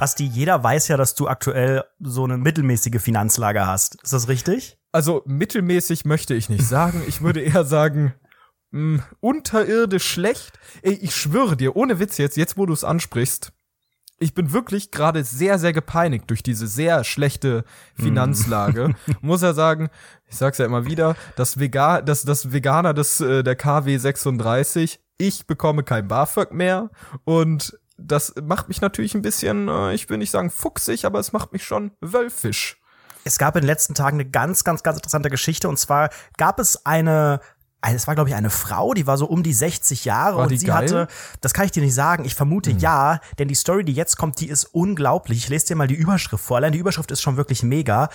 Basti, jeder weiß ja, dass du aktuell so eine mittelmäßige Finanzlage hast. Ist das richtig? Also mittelmäßig möchte ich nicht sagen. Ich würde eher sagen, mh, hm, unterirdisch schlecht. Ey, ich schwöre dir, ohne Witz jetzt, jetzt wo du es ansprichst, ich bin wirklich gerade sehr, sehr gepeinigt durch diese sehr schlechte Finanzlage. Mm. Muss ja sagen, ich sag's ja immer wieder, das, Vega das, das Veganer des, äh, der KW 36, ich bekomme kein BAföG mehr und das macht mich natürlich ein bisschen, äh, ich will nicht sagen fuchsig, aber es macht mich schon wölfisch. Es gab in den letzten Tagen eine ganz, ganz, ganz interessante Geschichte und zwar gab es eine es war, glaube ich, eine Frau, die war so um die 60 Jahre war und sie geil? hatte, das kann ich dir nicht sagen, ich vermute hm. ja, denn die Story, die jetzt kommt, die ist unglaublich. Ich lese dir mal die Überschrift vor. Allein die Überschrift ist schon wirklich mega.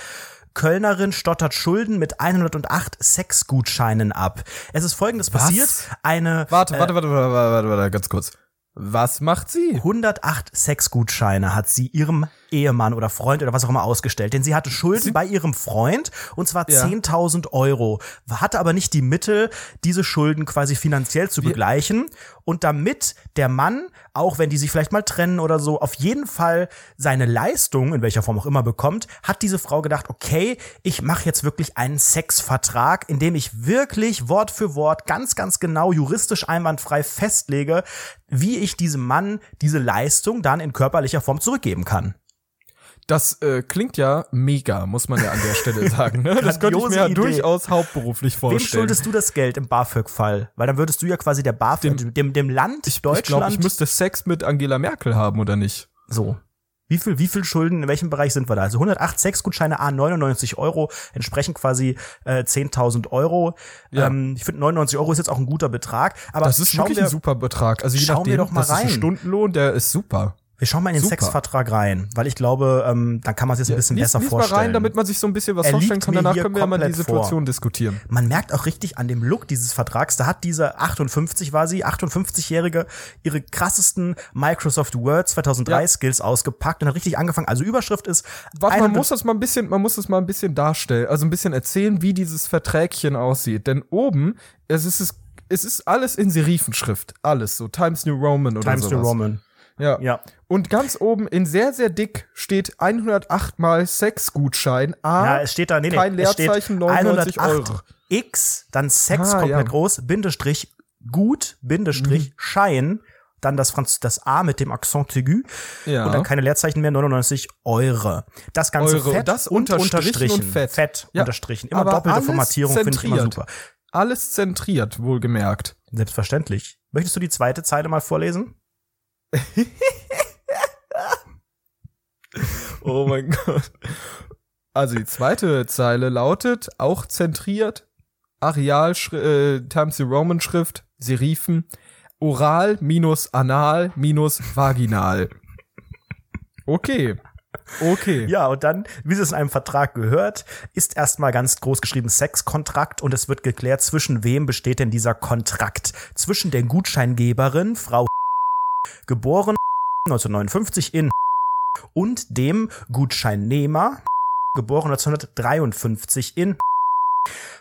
Kölnerin stottert Schulden mit 108 Sexgutscheinen ab. Es ist folgendes Was? passiert. Eine. Warte, warte, warte, warte, warte, warte, warte, ganz kurz. Was macht sie? 108 Sexgutscheine hat sie ihrem Ehemann oder Freund oder was auch immer ausgestellt. Denn sie hatte Schulden sie bei ihrem Freund und zwar ja. 10.000 Euro. Hatte aber nicht die Mittel, diese Schulden quasi finanziell zu begleichen. Und damit der Mann, auch wenn die sich vielleicht mal trennen oder so, auf jeden Fall seine Leistung, in welcher Form auch immer, bekommt, hat diese Frau gedacht, okay, ich mache jetzt wirklich einen Sexvertrag, in dem ich wirklich Wort für Wort ganz, ganz genau juristisch einwandfrei festlege, wie ich diesem Mann diese Leistung dann in körperlicher Form zurückgeben kann. Das äh, klingt ja mega, muss man ja an der Stelle sagen. Ne? Das könnte ich mir ja durchaus hauptberuflich vorstellen. Wem schuldest du das Geld im BAföG-Fall? Weil dann würdest du ja quasi der BAföG, dem, dem, dem Land ich, Deutschland. Ich glaube, ich müsste Sex mit Angela Merkel haben, oder nicht? So. Wie viel, wie viel Schulden, in welchem Bereich sind wir da? Also 108 Sexgutscheine A 99 Euro, entsprechen quasi äh, 10.000 Euro. Ja. Ähm, ich finde 99 Euro ist jetzt auch ein guter Betrag. Aber das ist wirklich wir, ein super Betrag. Also je nachdem, wir doch mal das rein. ist ein Stundenlohn, der ist super. Wir schauen mal in den Super. Sexvertrag rein, weil ich glaube, ähm, dann kann man sich das ein bisschen lies, besser lies vorstellen. mal rein, damit man sich so ein bisschen was Er vorstellen kann. Danach können wir ja mal die Situation vor. diskutieren. Man merkt auch richtig an dem Look dieses Vertrags, da hat diese 58 war sie, 58-Jährige, ihre krassesten Microsoft Word 2003 Ja. Skills ausgepackt und hat richtig angefangen. Also Überschrift ist Warte, man 100 muss das mal ein bisschen, man muss das mal ein bisschen darstellen, also ein bisschen erzählen, wie dieses Verträgchen aussieht. Denn oben, es ist, es, es ist alles in Serifenschrift. Alles, so Times New Roman oder Times sowas. New Roman. Ja. Ja. Und ganz oben in sehr, sehr dick steht 108 mal Sexgutschein. A, Ja, es steht da, nee, nee, kein Leerzeichen, 99 108 Euro. X, dann Sex Ah, komplett ja. groß, Bindestrich, gut, Bindestrich, Mhm. Schein, dann das Franz das A mit dem Accent aigu Ja. und dann keine Leerzeichen mehr, 99 Euro. Das Ganze Euro. fett Das und unterstrichen und fett. Fett Ja. unterstrichen. Immer Aber doppelte Formatierung finde ich immer super. Alles zentriert, wohlgemerkt. Selbstverständlich. Möchtest du die zweite Zeile mal vorlesen? Oh mein Gott. Also die zweite Zeile lautet, auch zentriert, Areal, äh, Times New Roman Schrift, Serifen, oral minus anal minus vaginal. Okay. Okay. Ja, und dann, wie es in einem Vertrag gehört, ist erstmal ganz groß geschrieben Sexkontrakt und es wird geklärt, zwischen wem besteht denn dieser Kontrakt? Zwischen der Gutscheingeberin, Frau geboren 1959 in und dem Gutscheinnehmer, geboren 1953 in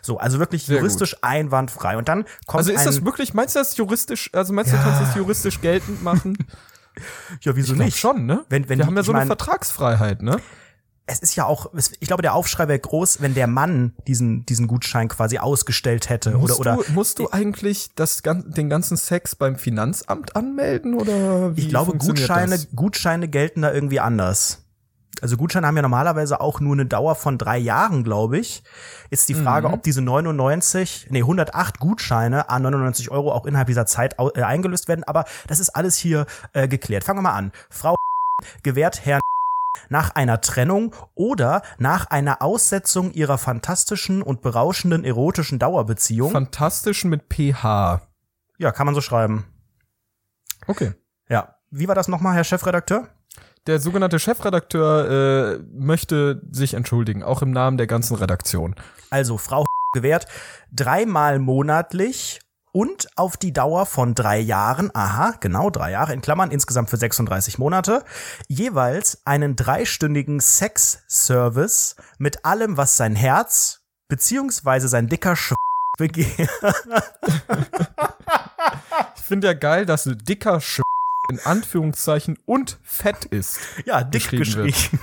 so, also wirklich Sehr juristisch einwandfrei. Und dann kommt Also ist das wirklich, meinst du das juristisch, also meinst du, Ja. du kannst das juristisch geltend machen? ja, wieso Ich nicht? schon, ne? Wenn, wenn Wir die- haben ja so eine mein, Vertragsfreiheit, ne? Es ist ja auch, ich glaube, der Aufschrei wäre groß, wenn der Mann diesen, diesen Gutschein quasi ausgestellt hätte. Musst, oder, oder du, musst du eigentlich das, den ganzen Sex beim Finanzamt anmelden oder wie ich glaube, Gutscheine, Das? Gutscheine gelten da irgendwie anders. Also Gutscheine haben ja normalerweise auch nur eine Dauer von drei Jahren, glaube ich. Ist die Frage, Mhm. ob diese 99, nee, 108 Gutscheine an 99 Euro auch innerhalb dieser Zeit äh, eingelöst werden. Aber das ist alles hier äh, geklärt. Fangen wir mal an. Frau gewährt Herrn nach einer Trennung oder nach einer Aussetzung ihrer fantastischen und berauschenden erotischen Dauerbeziehung. Fantastisch mit PH. ja, kann man so schreiben. Okay. Ja. Wie war das nochmal, Herr Chefredakteur? Der sogenannte Chefredakteur äh, möchte sich entschuldigen, auch im Namen der ganzen Redaktion. Also Frau gewährt dreimal monatlich und auf die Dauer von drei Jahren, aha, genau drei Jahre, in Klammern insgesamt für 36 Monate, jeweils einen dreistündigen Sex-Service mit allem, was sein Herz beziehungsweise sein dicker Sch begehrt. Ich finde ja geil, dass ein dicker Sch in Anführungszeichen und fett ist. Ja, dick geschrieben. geschrieben.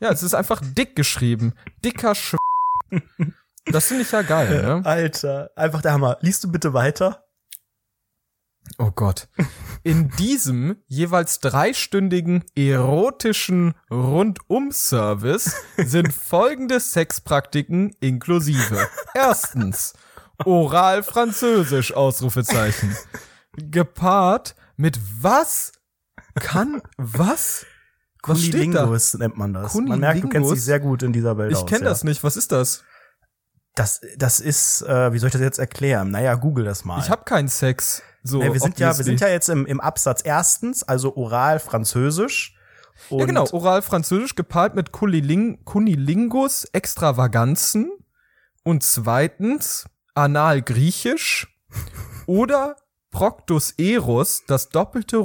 Ja, es ist einfach dick geschrieben. Dicker Sch Das finde ich ja geil, ne? Alter, einfach der Hammer. Liest du bitte weiter? Oh Gott. In diesem jeweils dreistündigen erotischen Rundum-Service sind folgende Sexpraktiken inklusive. Erstens, Oral Französisch, Ausrufezeichen. Gepaart mit was kann was? Was Kunilingus nennt man das. Man merkt, du kennst dich sehr gut in dieser Welt Ich kenne ja. das nicht. Was ist das? Das, das ist, äh, wie soll ich das jetzt erklären? Naja, google das mal. Ich habe keinen Sex. So, nee, wir sind ja, wir sind ja jetzt im, im Absatz erstens, also oral Französisch. ja, genau, oral Französisch gepaart mit Kuniling Kunilingus Extravaganzen und zweitens anal Griechisch oder Proctus Eros, das doppelte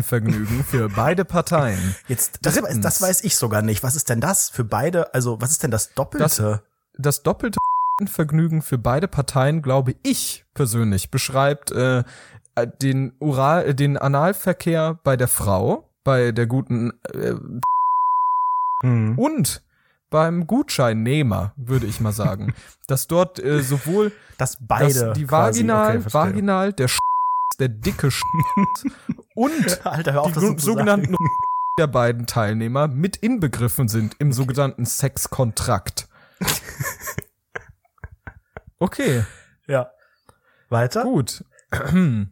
Vergnügen für beide Parteien. Jetzt, das, weiß, das weiß ich sogar nicht. Was ist denn das für beide? Also, was ist denn das Doppelte? Das, das doppelte Vergnügen für beide Parteien, glaube ich persönlich, beschreibt äh, den Oral, äh, den Analverkehr bei der Frau, bei der guten äh, hm. und beim Gutscheinnehmer, würde ich mal sagen, dass dort äh, sowohl dass beide dass die Vaginal, okay, Vaginal, der Sch der dicke Sch und Alter, auf, die sogenannten der beiden Teilnehmer mit inbegriffen sind im okay. sogenannten Sexkontrakt. Okay. Ja. Weiter? Gut. Und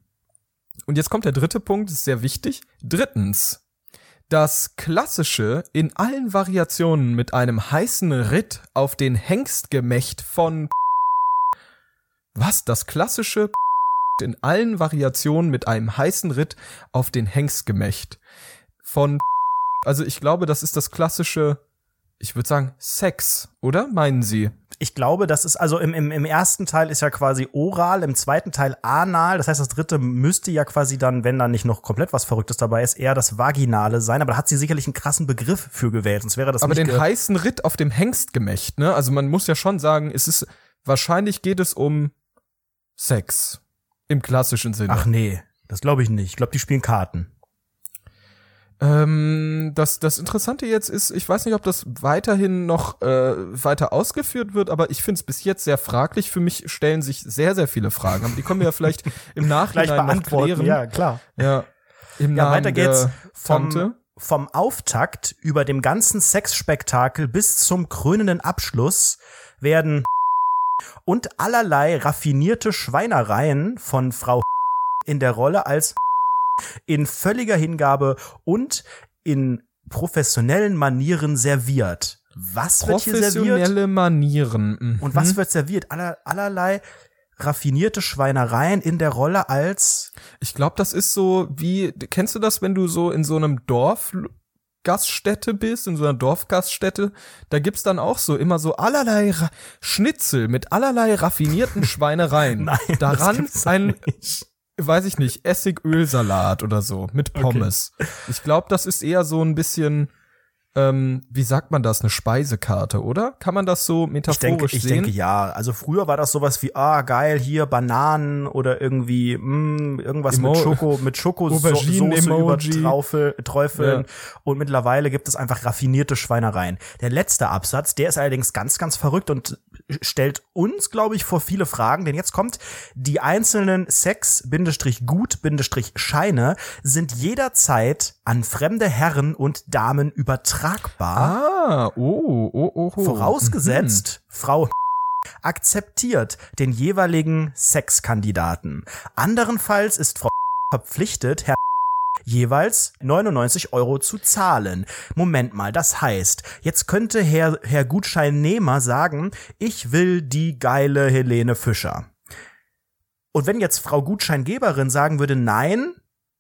jetzt kommt der dritte Punkt, ist sehr wichtig. Drittens, das klassische in allen Variationen mit einem heißen Ritt auf den Hengstgemächt von was? Das klassische in allen Variationen mit einem heißen Ritt auf den Hengstgemächt von also ich glaube, das ist das klassische ich würde sagen, Sex, oder? Meinen Sie? Ich glaube, das ist, also im, im, im ersten Teil ist ja quasi oral, im zweiten Teil anal. Das heißt, das dritte müsste ja quasi dann, wenn da nicht noch komplett was Verrücktes dabei ist, eher das Vaginale sein. Aber da hat sie sicherlich einen krassen Begriff für gewählt, sonst wäre das Aber den heißen Ritt auf dem Hengstgemächt, ne? Also man muss ja schon sagen, es ist, wahrscheinlich geht es um Sex. Im klassischen Sinne. Ach nee, das glaube ich nicht. Ich glaube, die spielen Karten. Ähm, das, das Interessante jetzt ist, ich weiß nicht, ob das weiterhin noch äh, weiter ausgeführt wird, aber ich finde es bis jetzt sehr fraglich. Für mich stellen sich sehr, sehr viele Fragen. Aber die können wir ja vielleicht im Nachhinein noch klären. Ja, klar. Ja, im ja Namen weiter geht's vom, vom Auftakt über dem ganzen Sexspektakel bis zum krönenden Abschluss werden und allerlei raffinierte Schweinereien von Frau in der Rolle als in völliger Hingabe und in professionellen Manieren serviert. Was wird hier serviert? Professionelle Manieren. Mhm. Und was wird serviert? Aller, allerlei raffinierte Schweinereien in der Rolle als. Ich glaube, das ist so wie, kennst du das, wenn du so in so einem Dorf Gaststätte bist, in so einer Dorfgaststätte, da gibt's dann auch so immer so allerlei Ra Schnitzel mit allerlei raffinierten Schweinereien. Nein, Daran ein nicht weiß ich nicht, Essigölsalat oder so mit Pommes. Okay. Ich glaube, das ist eher so ein bisschen ähm, wie sagt man das, eine Speisekarte, oder? Kann man das so metaphorisch ich denke, sehen? Ich denke ja. Also früher war das sowas wie, ah, geil, hier Bananen oder irgendwie mh, mm, irgendwas Emo mit Schoko, mit Schokosoße über Traufel, Träufeln. Ja. Und mittlerweile gibt es einfach raffinierte Schweinereien. Der letzte Absatz, der ist allerdings ganz, ganz verrückt und stellt uns, glaube ich, vor viele Fragen. Denn jetzt kommt, die einzelnen Sex-Gut-Scheine sind jederzeit an fremde Herren und Damen übertragen tragbar. Ah, oh, oh, oh. oh. Vorausgesetzt, mhm. Frau akzeptiert den jeweiligen Sexkandidaten. Anderenfalls ist Frau verpflichtet, Herr jeweils 99 Euro zu zahlen. Moment mal, das heißt, jetzt könnte Herr, Herr Gutscheinnehmer sagen, ich will die geile Helene Fischer. Und wenn jetzt Frau Gutscheingeberin sagen würde, nein,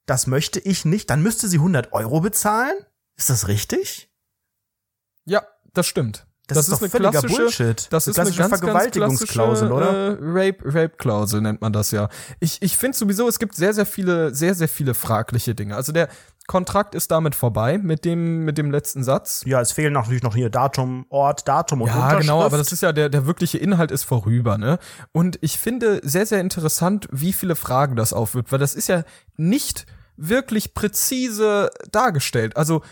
das möchte ich nicht, dann müsste sie 100 Euro bezahlen? Ist das richtig? Das stimmt. Das, das ist, ist eine völliger klassische, Bullshit. Das ist eine ganz, Vergewaltigungsklausel, ganz oder? Äh, Rape, Rape-Klausel nennt man das ja. Ich, ich finde sowieso, es gibt sehr, sehr viele, sehr, sehr viele fragliche Dinge. Also der Kontrakt ist damit vorbei mit dem, mit dem letzten Satz. Ja, es fehlen natürlich noch hier Datum, Ort, Datum und ja, Unterschrift. Ja, genau, aber das ist ja der, der wirkliche Inhalt ist vorüber, ne? Und ich finde sehr, sehr interessant, wie viele Fragen das aufwirft, weil das ist ja nicht wirklich präzise dargestellt. Also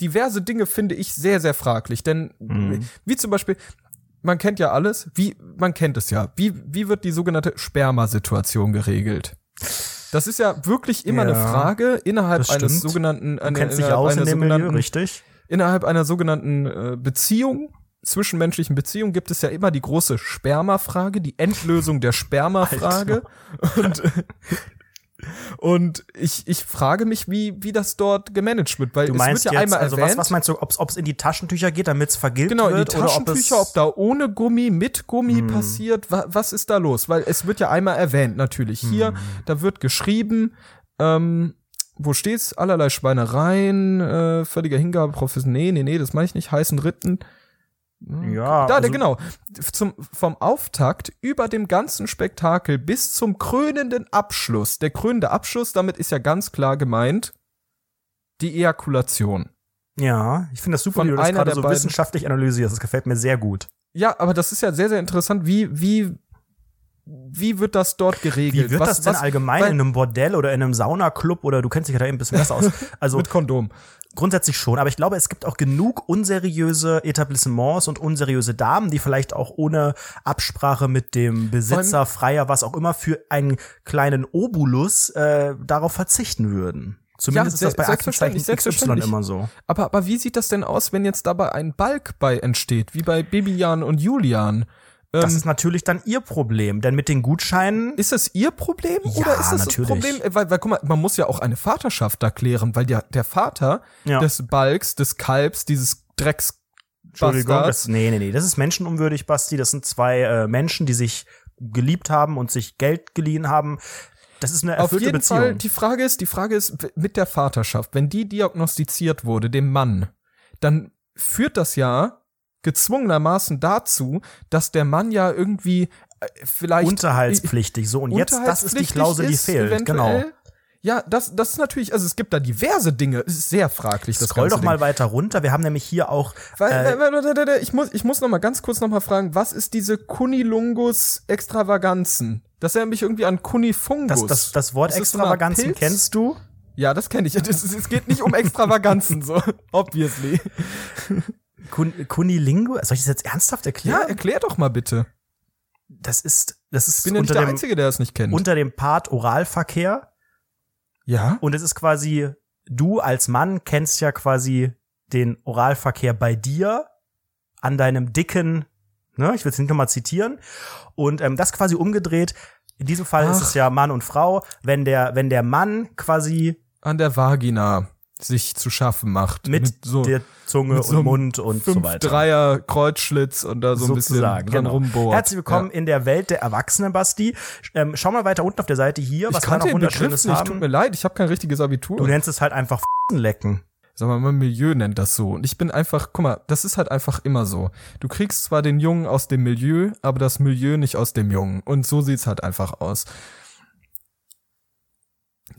diverse Dinge finde ich sehr, sehr fraglich. Denn mhm. wie zum Beispiel, man kennt ja alles, wie, man kennt es ja. Wie, wie wird die sogenannte Spermasituation geregelt? Das ist ja wirklich immer ja, eine Frage innerhalb eines sogenannten, eine, innerhalb aus einer in sogenannten, Milieu, richtig? Innerhalb einer sogenannten äh, Beziehung, zwischenmenschlichen Beziehung gibt es ja immer die große Spermafrage, die Endlösung der Spermafrage. Und und ich, ich frage mich, wie, wie das dort gemanagt wird, weil du meinst es wird ja jetzt, einmal also erwähnt. Was, was meinst du, ob es in die Taschentücher geht, damit es vergilt genau, wird? Genau, in die Taschentücher, ob, ob, da ohne Gummi, mit Gummi hm. passiert, wa, was ist da los? Weil es wird ja einmal erwähnt, natürlich. Hier, hm. da wird geschrieben, ähm, wo steht's? Allerlei Schweinereien, äh, völliger Hingabe, Professor. Nee, nee, nee, das meine ich nicht, heißen Ritten. Ja. Da, also, genau. Zum, vom Auftakt über dem ganzen Spektakel bis zum krönenden Abschluss. Der krönende Abschluss, damit ist ja ganz klar gemeint, die Ejakulation. Ja, ich finde das super, Von wie du das gerade so beiden. wissenschaftlich analysierst. Das gefällt mir sehr gut. Ja, aber das ist ja sehr, sehr interessant, wie, wie, wie wird das dort geregelt? Wie wird was, das denn was, allgemein in einem Bordell oder in einem Saunaclub oder du kennst dich ja da eben ein bisschen besser aus? Also mit Kondom. Grundsätzlich schon, aber ich glaube, es gibt auch genug unseriöse Etablissements und unseriöse Damen, die vielleicht auch ohne Absprache mit dem Besitzer, Freier, was auch immer, für einen kleinen Obulus äh, darauf verzichten würden. Zumindest ja, ist das bei Aktenzeichen XY immer so. Aber, aber wie sieht das denn aus, wenn jetzt dabei ein Balk bei entsteht, wie bei Bibian und Julian? Das ähm, ist natürlich dann ihr Problem, denn mit den Gutscheinen. Ist es ihr Problem ja, oder ist das natürlich. das Problem? Weil, weil, guck mal, man muss ja auch eine Vaterschaft da klären, weil der, der Vater ja. des Balks, des Kalbs, dieses Drecks. Entschuldigung, das, nee, nee, nee, das ist menschenunwürdig, Basti. Das sind zwei äh, Menschen, die sich geliebt haben und sich Geld geliehen haben. Das ist eine erfüllte Auf jeden Beziehung. Fall, die Frage ist, die Frage ist mit der Vaterschaft, wenn die diagnostiziert wurde, dem Mann, dann führt das ja gezwungenermaßen dazu, dass der Mann ja irgendwie äh, vielleicht unterhaltspflichtig so und jetzt das ist die Klausel, die fehlt, genau. Ja, das, das ist natürlich, also es gibt da diverse Dinge. Es ist sehr fraglich. Das Scroll doch mal Ding. weiter runter. Wir haben nämlich hier auch. Äh, ich muss, ich muss noch mal ganz kurz noch mal fragen, was ist diese Kunilungus Extravaganzen? Das erinnert mich irgendwie an Kunifungus. Das, das, das Wort Extravaganzen so kennst du? Ja, das kenne ich. Es geht nicht um Extravaganzen, so obviously. Kun Kunilingo? Soll ich das jetzt ernsthaft erklären? Ja, erklär doch mal bitte. Das ist, das ist. Bin ja nicht der dem, Einzige, der das nicht kennt. Unter dem Part Oralverkehr. Ja. Und es ist quasi, du als Mann kennst ja quasi den Oralverkehr bei dir an deinem dicken, ne, ich will es nicht nochmal zitieren. Und ähm, das quasi umgedreht. In diesem Fall Ach. ist es ja Mann und Frau. Wenn der, wenn der Mann quasi an der Vagina sich zu schaffen macht. Mit, mit so, der Zunge und so Mund und so weiter. Dreier Kreuzschlitz und da so ein Sozusagen, bisschen dran genau. rumbohrt. Herzlich willkommen ja. in der Welt der Erwachsenen, Basti. Ähm, schau mal weiter unten auf der Seite hier, was ich wir noch wunderschönes haben. Tut mir leid, ich habe kein richtiges Abitur. Du nennst es halt einfach lecken. Sag mal, mein Milieu nennt das so. Und ich bin einfach, guck mal, das ist halt einfach immer so. Du kriegst zwar den Jungen aus dem Milieu, aber das Milieu nicht aus dem Jungen. Und so sieht's halt einfach aus.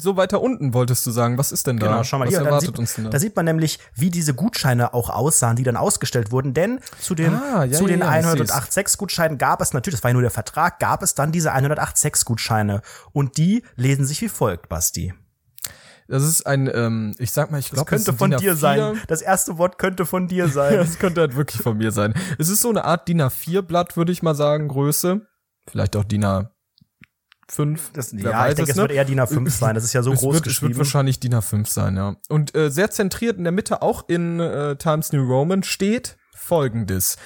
So weiter unten wolltest du sagen, was ist denn da? Genau, schau mal was hier, erwartet sieht, uns denn da? da sieht man nämlich, wie diese Gutscheine auch aussahen, die dann ausgestellt wurden, denn zu den ah, ja, zu ja, den ja, 108.6 Gutscheinen gab es natürlich, das war ja nur der Vertrag, gab es dann diese 108.6 Gutscheine und die lesen sich wie folgt, Basti. Das ist ein, ähm, ich sag mal, ich glaube, das könnte von dir sein. Das erste Wort könnte von dir sein. das könnte halt wirklich von mir sein. Es ist so eine Art DIN A4-Blatt, würde ich mal sagen, Größe. Vielleicht auch DIN A 5. Das, ja, ich denke, es, ne? wird eher DIN A5 sein. Das ist ja so es groß wird, geschrieben. Es wird wahrscheinlich DIN A5 sein, ja. Und äh, sehr zentriert in der Mitte, auch in äh, Times New Roman, steht folgendes.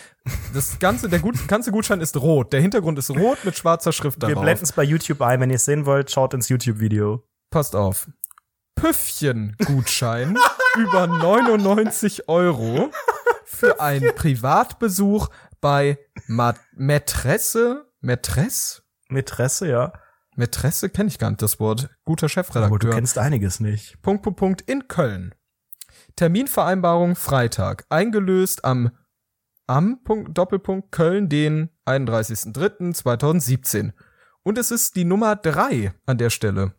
Das ganze, der gut, ganze Gutschein ist rot. Der Hintergrund ist rot mit schwarzer Schrift darauf. Wir blenden es bei YouTube ein. Wenn ihr es sehen wollt, schaut ins YouTube-Video. Passt auf. Püffchen-Gutschein über 99 Euro für einen Privatbesuch bei Ma Mätresse, Mätresse? Mätresse, ja. Mätresse kenne ich gar nicht das Wort. Guter Chefredakteur. Aber du kennst einiges nicht. Punkt, Punkt, Punkt in Köln. Terminvereinbarung Freitag. Eingelöst am am Punkt, Doppelpunkt Köln den 31.03.2017. Und es ist die Nummer drei an der Stelle.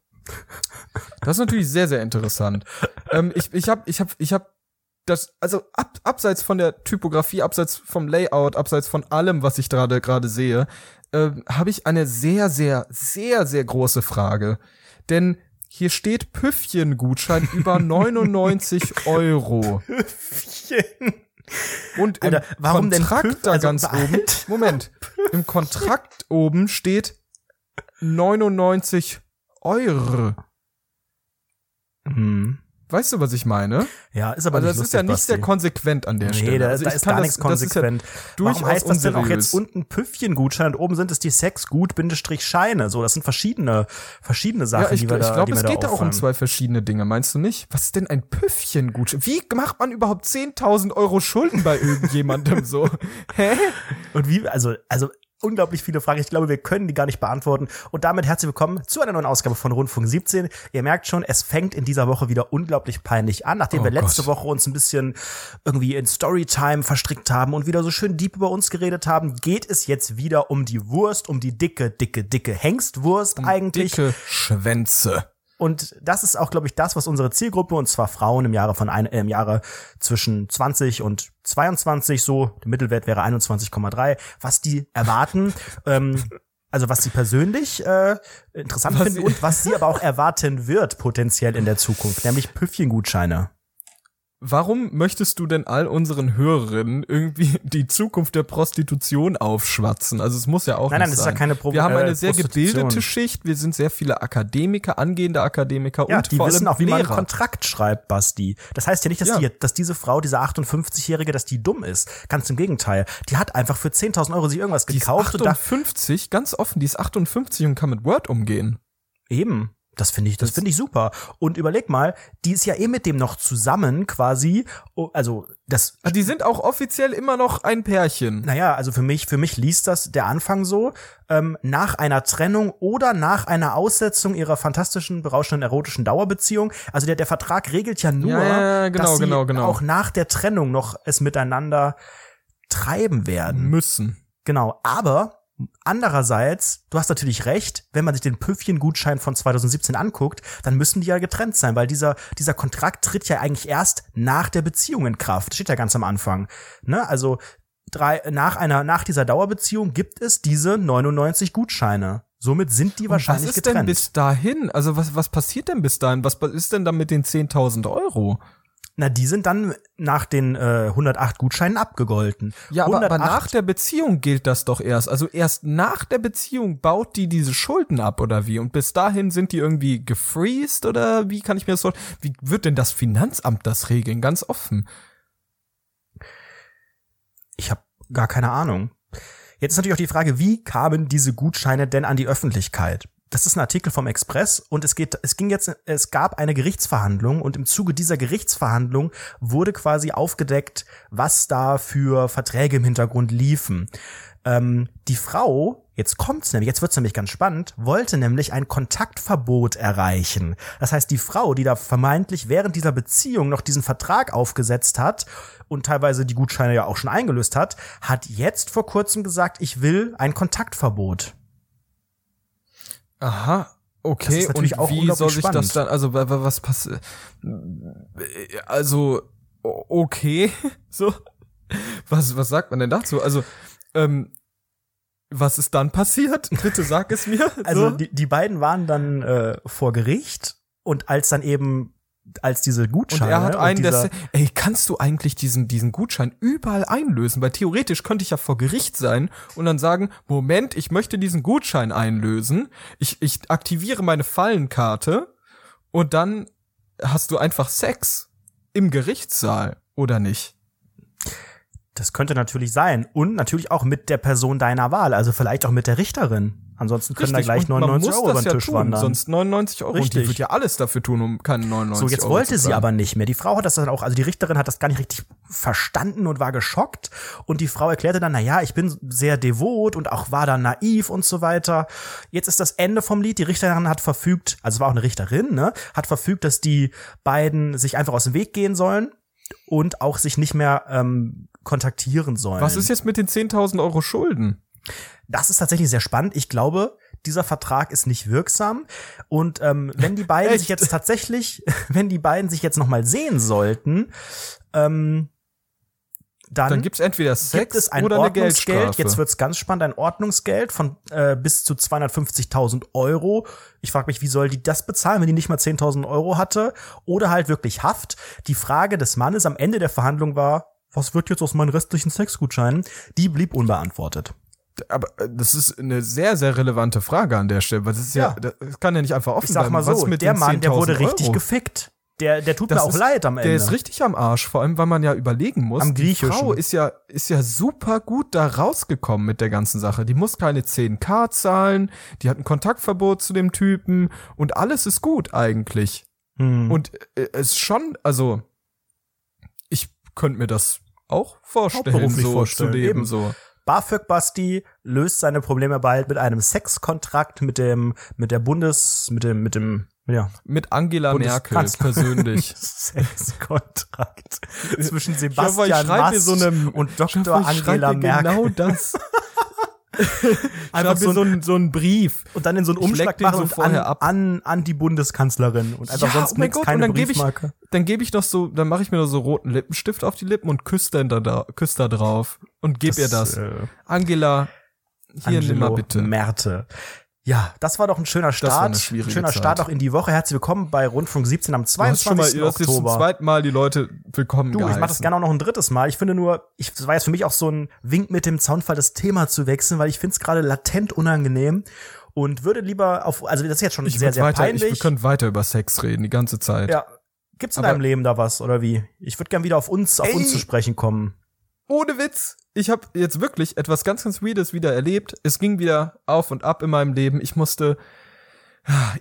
Das ist natürlich sehr, sehr interessant. ähm, ich ich habe ich hab, ich hab das, also ab, abseits von der Typografie, abseits vom Layout, abseits von allem, was ich gerade gerade sehe, äh, habe ich eine sehr, sehr, sehr, sehr große Frage. Denn hier steht Püffchen-Gutschein über 99 Euro. Püffchen. Und im Alter, warum denn Kontrakt Püff- da also ganz bei- oben, Moment, im Kontrakt oben steht 99 Euro. Hm. Weißt du, was ich meine? Ja, ist aber Also nicht das ist ja lustig, nicht sehr Basti. konsequent an der Nee, Stelle. da, Also da ich ist gar das- nichts ja konsequent. durchaus Warum heißt das denn auch jetzt unten Püffchen-Gutschein und oben sind es die Sexgut-Scheine? So, das sind verschiedene, verschiedene Sachen, Ja, ich, die wir ich da, glaube, die mir es da geht da auch um zwei verschiedene Dinge, meinst du nicht? Was ist denn ein Püffchen-Gutschein? Wie macht man überhaupt 10.000 Euro Schulden bei irgendjemandem so? Hä? Und wie, also, also unglaublich viele Fragen. Ich glaube, wir können die gar nicht beantworten. Und damit herzlich willkommen zu einer neuen Ausgabe von Rundfunk 17. Ihr merkt schon, es fängt in dieser Woche wieder unglaublich peinlich an, nachdem Oh wir letzte Gott. Woche uns ein bisschen irgendwie in Storytime verstrickt haben und wieder so schön deep über uns geredet haben, geht es jetzt wieder um die Wurst, um die dicke, dicke, dicke Hengstwurst eigentlich. Dicke Schwänze. Und das ist auch, glaube ich, das, was unsere Zielgruppe, und zwar Frauen im Jahre von ein, äh, im Jahre zwischen 20 und 22, so, der Mittelwert wäre 21,3, was die erwarten, ähm, also was sie persönlich äh, interessant Was finden und was sie aber auch erwarten wird, potenziell in der Zukunft, nämlich Püffchengutscheine. Warum möchtest du denn all unseren Hörerinnen irgendwie die Zukunft der Prostitution aufschwatzen? Also es muss ja auch Nein, nein, nicht das ist ja sein. keine Pro Wir haben äh, eine sehr Prostitution. gebildete Schicht, wir sind sehr viele Akademiker, angehende Akademiker Ja, und die vor wissen allem auch, wie man einen Lehrer. Kontrakt schreibt, Basti. Das heißt ja nicht, dass, Ja. die, dass diese Frau, diese 58-Jährige, dass die dumm ist. Ganz im Gegenteil. Die hat einfach für 10.000 Euro sich irgendwas Die ist gekauft und da 58, ganz offen, die ist 58 und kann mit Word umgehen. Eben. Das finde ich, das, finde ich super. Und überleg mal, die ist ja eh mit dem noch zusammen quasi. Oh, Also das, Ah, Die sind auch offiziell immer noch ein Pärchen. naja, also für mich, für mich liest das der Anfang so ähm, nach einer Trennung oder nach einer Aussetzung ihrer fantastischen, berauschenden, erotischen Dauerbeziehung. Also der, der Vertrag regelt ja nur, Ja, ja, genau, dass sie genau, genau. auch nach der Trennung noch es miteinander treiben werden. Müssen. Genau, aber andererseits, du hast natürlich recht, wenn man sich den Püffchen-Gutschein von 2017 anguckt, dann müssen die ja getrennt sein, weil dieser, dieser Kontrakt tritt ja eigentlich erst nach der Beziehung in Kraft. Steht ja ganz am Anfang. Ne? Also drei, nach einer, nach dieser Dauerbeziehung gibt es diese 99 Gutscheine. Somit sind die wahrscheinlich was ist getrennt. denn bis dahin? Also was, was passiert denn bis dahin? Was ist denn dann mit den 10.000 Euro? Na, die sind dann nach den äh, 108 Gutscheinen abgegolten. Ja, aber, aber 108 nach der Beziehung gilt das doch erst. Also erst nach der Beziehung baut die diese Schulden ab oder wie? Und bis dahin sind die irgendwie gefreezed oder wie kann ich mir das vorstellen? Wie wird denn das Finanzamt das regeln? Ganz offen. Ich habe gar keine Ahnung. Jetzt ist natürlich auch die Frage, wie kamen diese Gutscheine denn an die Öffentlichkeit? Das ist ein Artikel vom Express und es geht, es ging jetzt, es gab eine Gerichtsverhandlung und im Zuge dieser Gerichtsverhandlung wurde quasi aufgedeckt, was da für Verträge im Hintergrund liefen. Ähm, die Frau, jetzt kommt's nämlich, jetzt wird's nämlich ganz spannend, wollte nämlich ein Kontaktverbot erreichen. Das heißt, die Frau, die da vermeintlich während dieser Beziehung noch diesen Vertrag aufgesetzt hat und teilweise die Gutscheine ja auch schon eingelöst hat, hat jetzt vor kurzem gesagt, ich will ein Kontaktverbot. Aha. Das Okay, und wie soll sich das spannend. dann, also wa- wa- was passiert? Also, okay, so. Was, was sagt man denn dazu? Also, ähm, was ist dann passiert? Bitte sag es mir. Also so. die, die beiden waren dann äh, vor Gericht und als dann eben als diese Und Gutscheine er hat einen, der, ey, kannst du eigentlich diesen, diesen Gutschein überall einlösen? Weil theoretisch könnte ich ja vor Gericht sein und dann sagen, Moment, ich möchte diesen Gutschein einlösen. Ich, ich aktiviere meine Fallenkarte und dann hast du einfach Sex im Gerichtssaal, oder nicht? das könnte natürlich sein und natürlich auch mit der Person deiner Wahl, also vielleicht auch mit der Richterin. Ansonsten können da gleich und man 99 muss Euro über den ja Tisch tun, wandern. sonst 99 Euro. Und Richtig. die wird ja alles dafür tun, um keine 99 So, jetzt Euro wollte sie aber nicht mehr. Die Frau hat das dann auch, also die Richterin hat das gar nicht richtig verstanden und war geschockt. Und die Frau erklärte dann, na ja, ich bin sehr devot und auch war dann naiv und so weiter. Jetzt ist das Ende vom Lied. Die Richterin hat verfügt, also es war auch eine Richterin, ne, hat verfügt, dass die beiden sich einfach aus dem Weg gehen sollen und auch sich nicht mehr ähm, kontaktieren sollen. Was ist jetzt mit den 10.000 Euro Schulden? Das ist tatsächlich sehr spannend. Ich glaube, dieser Vertrag ist nicht wirksam. Und ähm, wenn die beiden Echt? sich jetzt tatsächlich, wenn die beiden sich jetzt noch mal sehen sollten, ähm, dann, Dann gibt's entweder gibt Sex es ein oder Ordnungsgeld. Jetzt wird's ganz spannend, ein Ordnungsgeld von äh, bis zu 250.000 Euro. Ich frage mich, wie soll die das bezahlen, wenn die nicht mal 10.000 Euro hatte? Oder halt wirklich Haft. Die Frage des Mannes am Ende der Verhandlung war, was wird jetzt aus meinen restlichen Sexgutscheinen? Die blieb unbeantwortet. Aber äh, das ist eine sehr, sehr relevante Frage an der Stelle, weil das ist ja, Ja. das kann ja nicht einfach offen Ich sag bleiben. mal Was so, mit der Mann, der 10.000 wurde richtig Euro? gefickt. Der, der tut Das mir auch ist- leid am Ende. Der ist richtig am Arsch, vor allem, weil man ja überlegen muss. Am die. Frau ist ja, ist ja super gut da rausgekommen mit der ganzen Sache. Die muss keine 10k zahlen, die hat ein Kontaktverbot zu dem Typen und alles ist gut eigentlich. Hm. Und äh, es ist schon, also, ich könnte mir das auch vorstellen, so vorstellen, zu leben, eben. so. BAföG Basti löst seine Probleme bald mit einem Sexkontrakt mit dem, mit der Bundes, mit dem, mit dem, ja, Mit Angela Merkel persönlich. Sexkontrakt zwischen hoffe, ich Sebastian schreib mir Mast so eine- und Ich hoffe, Dr. ich Angela dir Merkel. Genau das. Einfach so so ein, so ein Brief. und dann in so einen Umschlag machen so und an, vorher ab. an, an die Bundeskanzlerin und einfach Ja, sonst oh nichts, Gott, keine und dann geb ich- Briefmarke. Dann gebe ich noch so, dann mache ich mir noch so roten Lippenstift auf die Lippen und küsse dann da, da, da drauf und geb ihr das. äh, Angela, hier nimm mal Angelo bitte. Merte. Ja, das war doch ein schöner Start. ein schöner Zeit. Start auch in die Woche. Herzlich willkommen bei Rundfunk 17 am Du hast schon mal, 22. hast jetzt zum Oktober. zweiten Mal die Leute willkommen Du, ich geheißen. mache das gerne auch noch ein drittes Mal. Ich finde nur, ich das war jetzt für mich auch so ein Wink mit dem Zaunfall, das Thema zu wechseln, weil ich finde es gerade latent unangenehm und würde lieber auf, also das ist jetzt schon ich sehr, sehr weiter, peinlich. Ich, wir können weiter über Sex reden, die ganze Zeit. ja. Gibt's in Aber- deinem Leben da was oder wie? Ich würde gern wieder auf uns, auf Ey. uns zu sprechen kommen. Ohne Witz. Ich habe jetzt wirklich etwas ganz, ganz Weirdes wieder erlebt. Es ging wieder auf und ab in meinem Leben. Ich musste,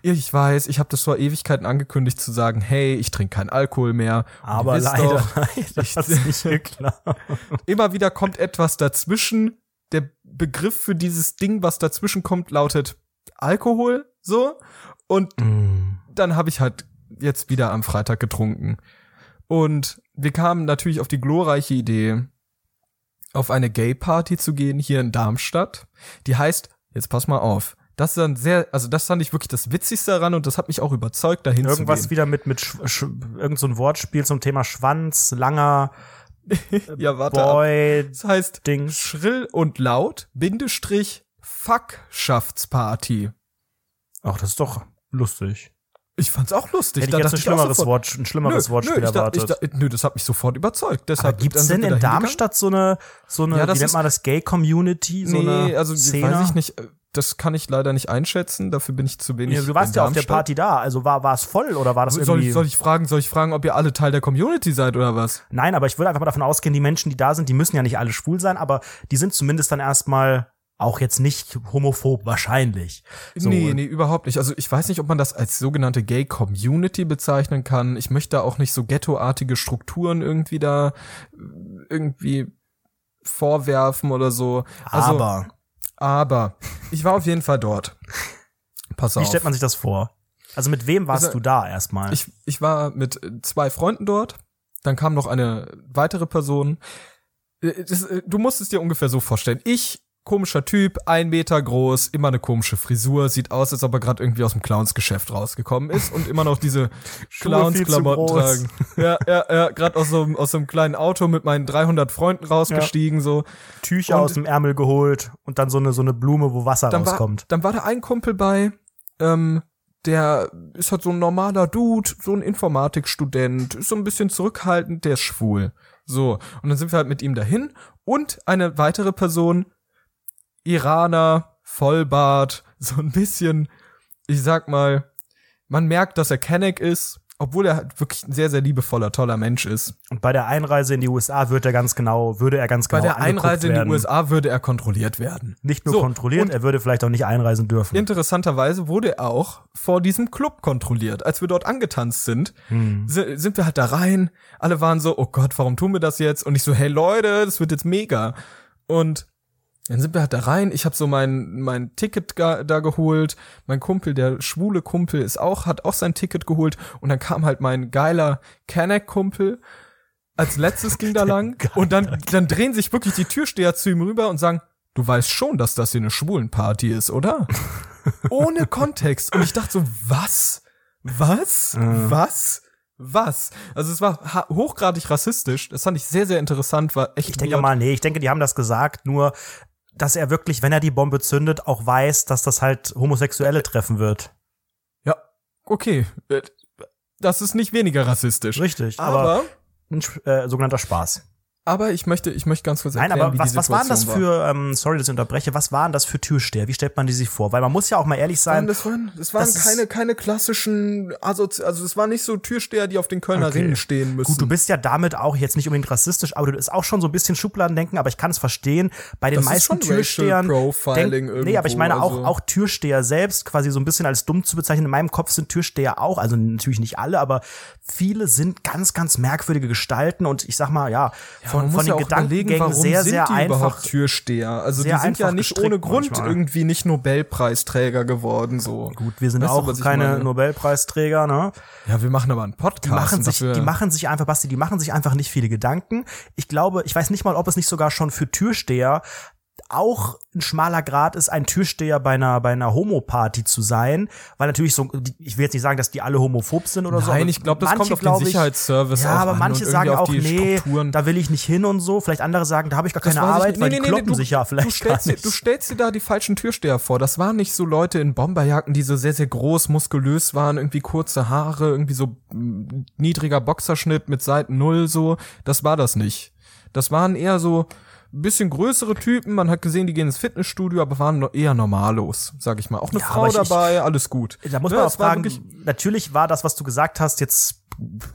ich weiß, ich habe das vor Ewigkeiten angekündigt zu sagen, hey, ich trinke keinen Alkohol mehr. Aber leider, doch, leider ich- hat's nicht geklappt. immer wieder kommt etwas dazwischen. Der Begriff für dieses Ding, was dazwischen kommt, lautet Alkohol, so. Und dann habe ich halt jetzt wieder am Freitag getrunken. Und wir kamen natürlich auf die glorreiche Idee, auf eine Gay-Party zu gehen hier in Darmstadt. Die heißt, jetzt pass mal auf, das ist dann sehr, also das fand ich wirklich das Witzigste daran und das hat mich auch überzeugt, dahin Irgendwas zu gehen. wieder mit, mit sch, sch, irgend so ein Wortspiel zum Thema Schwanz, langer Ja, warte ab. Boy, Das heißt, Ding. schrill und laut, Bindestrich, Fuckschaftsparty. Ach, das ist doch lustig. Ich fand's auch lustig. Hätte Da ich jetzt ein schlimmeres sofort, Wort, ein schlimmeres nö, Wortspiel nö, ich da, erwartet. ich da, nö, das hat mich sofort überzeugt. Aber Deshalb gibt's dann denn in. Darmstadt so eine, so eine, Ja, das wie nennt man das, Gay-Community? So nee, also Szene? weiß ich nicht. Das kann ich leider nicht einschätzen. Dafür bin ich zu wenig. Ja, du warst ja auf der. Party da, also war, war es voll oder war das Soll irgendwie? ich, soll ich fragen, soll ich fragen, ob ihr alle Teil der Community seid oder was? Nein, aber ich würde einfach mal davon ausgehen, die Menschen, die da sind, die müssen ja nicht alle schwul sein, aber die sind zumindest dann erstmal auch jetzt nicht homophob, wahrscheinlich. So, Nee, nee, überhaupt nicht. Also ich weiß nicht, ob man das als sogenannte Gay Community bezeichnen kann. Ich möchte da auch nicht so ghettoartige Strukturen irgendwie da äh, irgendwie vorwerfen oder so. Also, Aber, aber ich war auf jeden Fall dort. Pass wie auf. stellt man sich das vor? Also mit wem warst Also, du da erstmal? Ich, ich war mit äh, zwei Freunden dort. Dann kam noch eine weitere Person. Äh, Das, du musst es dir ungefähr so vorstellen. Ich, komischer Typ, ein Meter groß, immer eine komische Frisur, sieht aus, als ob er gerade irgendwie aus dem Clownsgeschäft rausgekommen ist und immer noch diese Clowns-Klamotten tragen. Ja, ja, ja, gerade aus so, einem- aus so einem kleinen Auto mit meinen 300 Freunden rausgestiegen, so. Tücher und- aus dem Ärmel geholt und dann so eine, so eine Blume, wo Wasser dann war, rauskommt. dann war da ein Kumpel bei, ähm, der ist halt so ein normaler Dude, so ein Informatikstudent, ist so ein bisschen zurückhaltend, der ist schwul. So, und dann sind wir halt mit ihm dahin und eine weitere Person, Iraner, Vollbart, so ein bisschen, ich sag mal, man merkt, dass er Kenneck ist, obwohl er halt wirklich ein sehr, sehr liebevoller, toller Mensch ist. Und bei der Einreise in die USA wird er ganz genau, würde er ganz Bei genau der angeguckt Einreise in werden. die USA würde er kontrolliert werden. Nicht nur So, kontrolliert, er würde vielleicht auch nicht einreisen dürfen. Interessanterweise wurde er auch vor diesem Club kontrolliert. Als wir dort angetanzt sind, Hm. si- sind wir halt da rein. Alle waren so, oh Gott, warum tun wir das jetzt? Und ich so, hey Leute, das wird jetzt mega. Und dann sind wir halt da rein. Ich habe so mein mein Ticket ga, da geholt. Mein Kumpel, der schwule Kumpel, ist auch hat auch sein Ticket geholt. Und dann kam halt mein geiler Kenneck-Kumpel. Als letztes ging da lang. Und dann dann drehen sich wirklich die Türsteher zu ihm rüber und sagen, du weißt schon, dass das hier eine Schwulenparty ist, oder? Ohne Kontext. Und ich dachte so, was? Was? Was? was? Also es war hochgradig rassistisch. Das fand ich sehr, sehr interessant, war echt. Ich denke weird. mal, nee, ich denke, die haben das gesagt, nur dass er wirklich, wenn er die Bombe zündet, auch weiß, dass das halt Homosexuelle treffen wird. Ja, okay. Äh, das ist nicht weniger rassistisch. Richtig, aber, aber ein äh, sogenannter Spaß. Aber ich möchte, ich möchte ganz kurz erklären, Nein, aber was, was waren das für, ähm, sorry, dass ich unterbreche, was waren das für Türsteher? Wie stellt man die sich vor? Weil man muss ja auch mal ehrlich sein. das waren, das waren das keine, keine klassischen, also, also es waren nicht so Türsteher, die auf den Kölner okay. Ringen stehen müssen. Gut, du bist ja damit auch jetzt nicht unbedingt rassistisch, aber du ist auch schon so ein bisschen Schubladendenken, aber ich kann es verstehen. Bei den das meisten Türstehern. Denk, nee, aber ich meine auch, also. auch Türsteher selbst quasi so ein bisschen als dumm zu bezeichnen. In meinem Kopf sind Türsteher auch, also natürlich nicht alle, aber viele sind ganz, ganz merkwürdige Gestalten und ich sag mal, ja, ja, von den Gedanken überlegen, warum sehr, sind sehr die einfach, überhaupt Türsteher? Also die sind ja nicht ohne Grund manchmal. irgendwie nicht Nobelpreisträger geworden. So gut, wir sind weißt auch du, keine Nobelpreisträger, ne? Ja, wir machen aber einen Podcast. Die machen sich, die machen sich einfach, Basti, die machen sich einfach nicht viele Gedanken. Ich glaube, ich weiß nicht mal, ob es nicht sogar schon für Türsteher auch ein schmaler Grad ist, ein Türsteher bei einer, bei einer Homo-Party zu sein, weil natürlich so, ich will jetzt nicht sagen, dass die alle homophob sind oder Nein, so. Nein, ich glaube, das kommt auf den Sicherheitsservice Ja, aber manche sagen auch, nee, Strukturen. da will ich nicht hin und so. Vielleicht andere sagen, da habe ich gar keine Arbeit, nee, weil nee, die kloppen nee, sich ja vielleicht du stellst, dir, du stellst dir da die falschen Türsteher vor. Das waren nicht so Leute in Bomberjacken, die so sehr, sehr groß, muskulös waren, irgendwie kurze Haare, irgendwie so mm, niedriger Boxerschnitt mit Seiten Null, so. Das war das nicht. Das waren eher so, bisschen größere Typen. Man hat gesehen, die gehen ins Fitnessstudio, aber waren eher normalos, sag ich mal. Auch eine ja, Frau dabei, alles gut. Da muss man ja, auch fragen, natürlich war das, was du gesagt hast, jetzt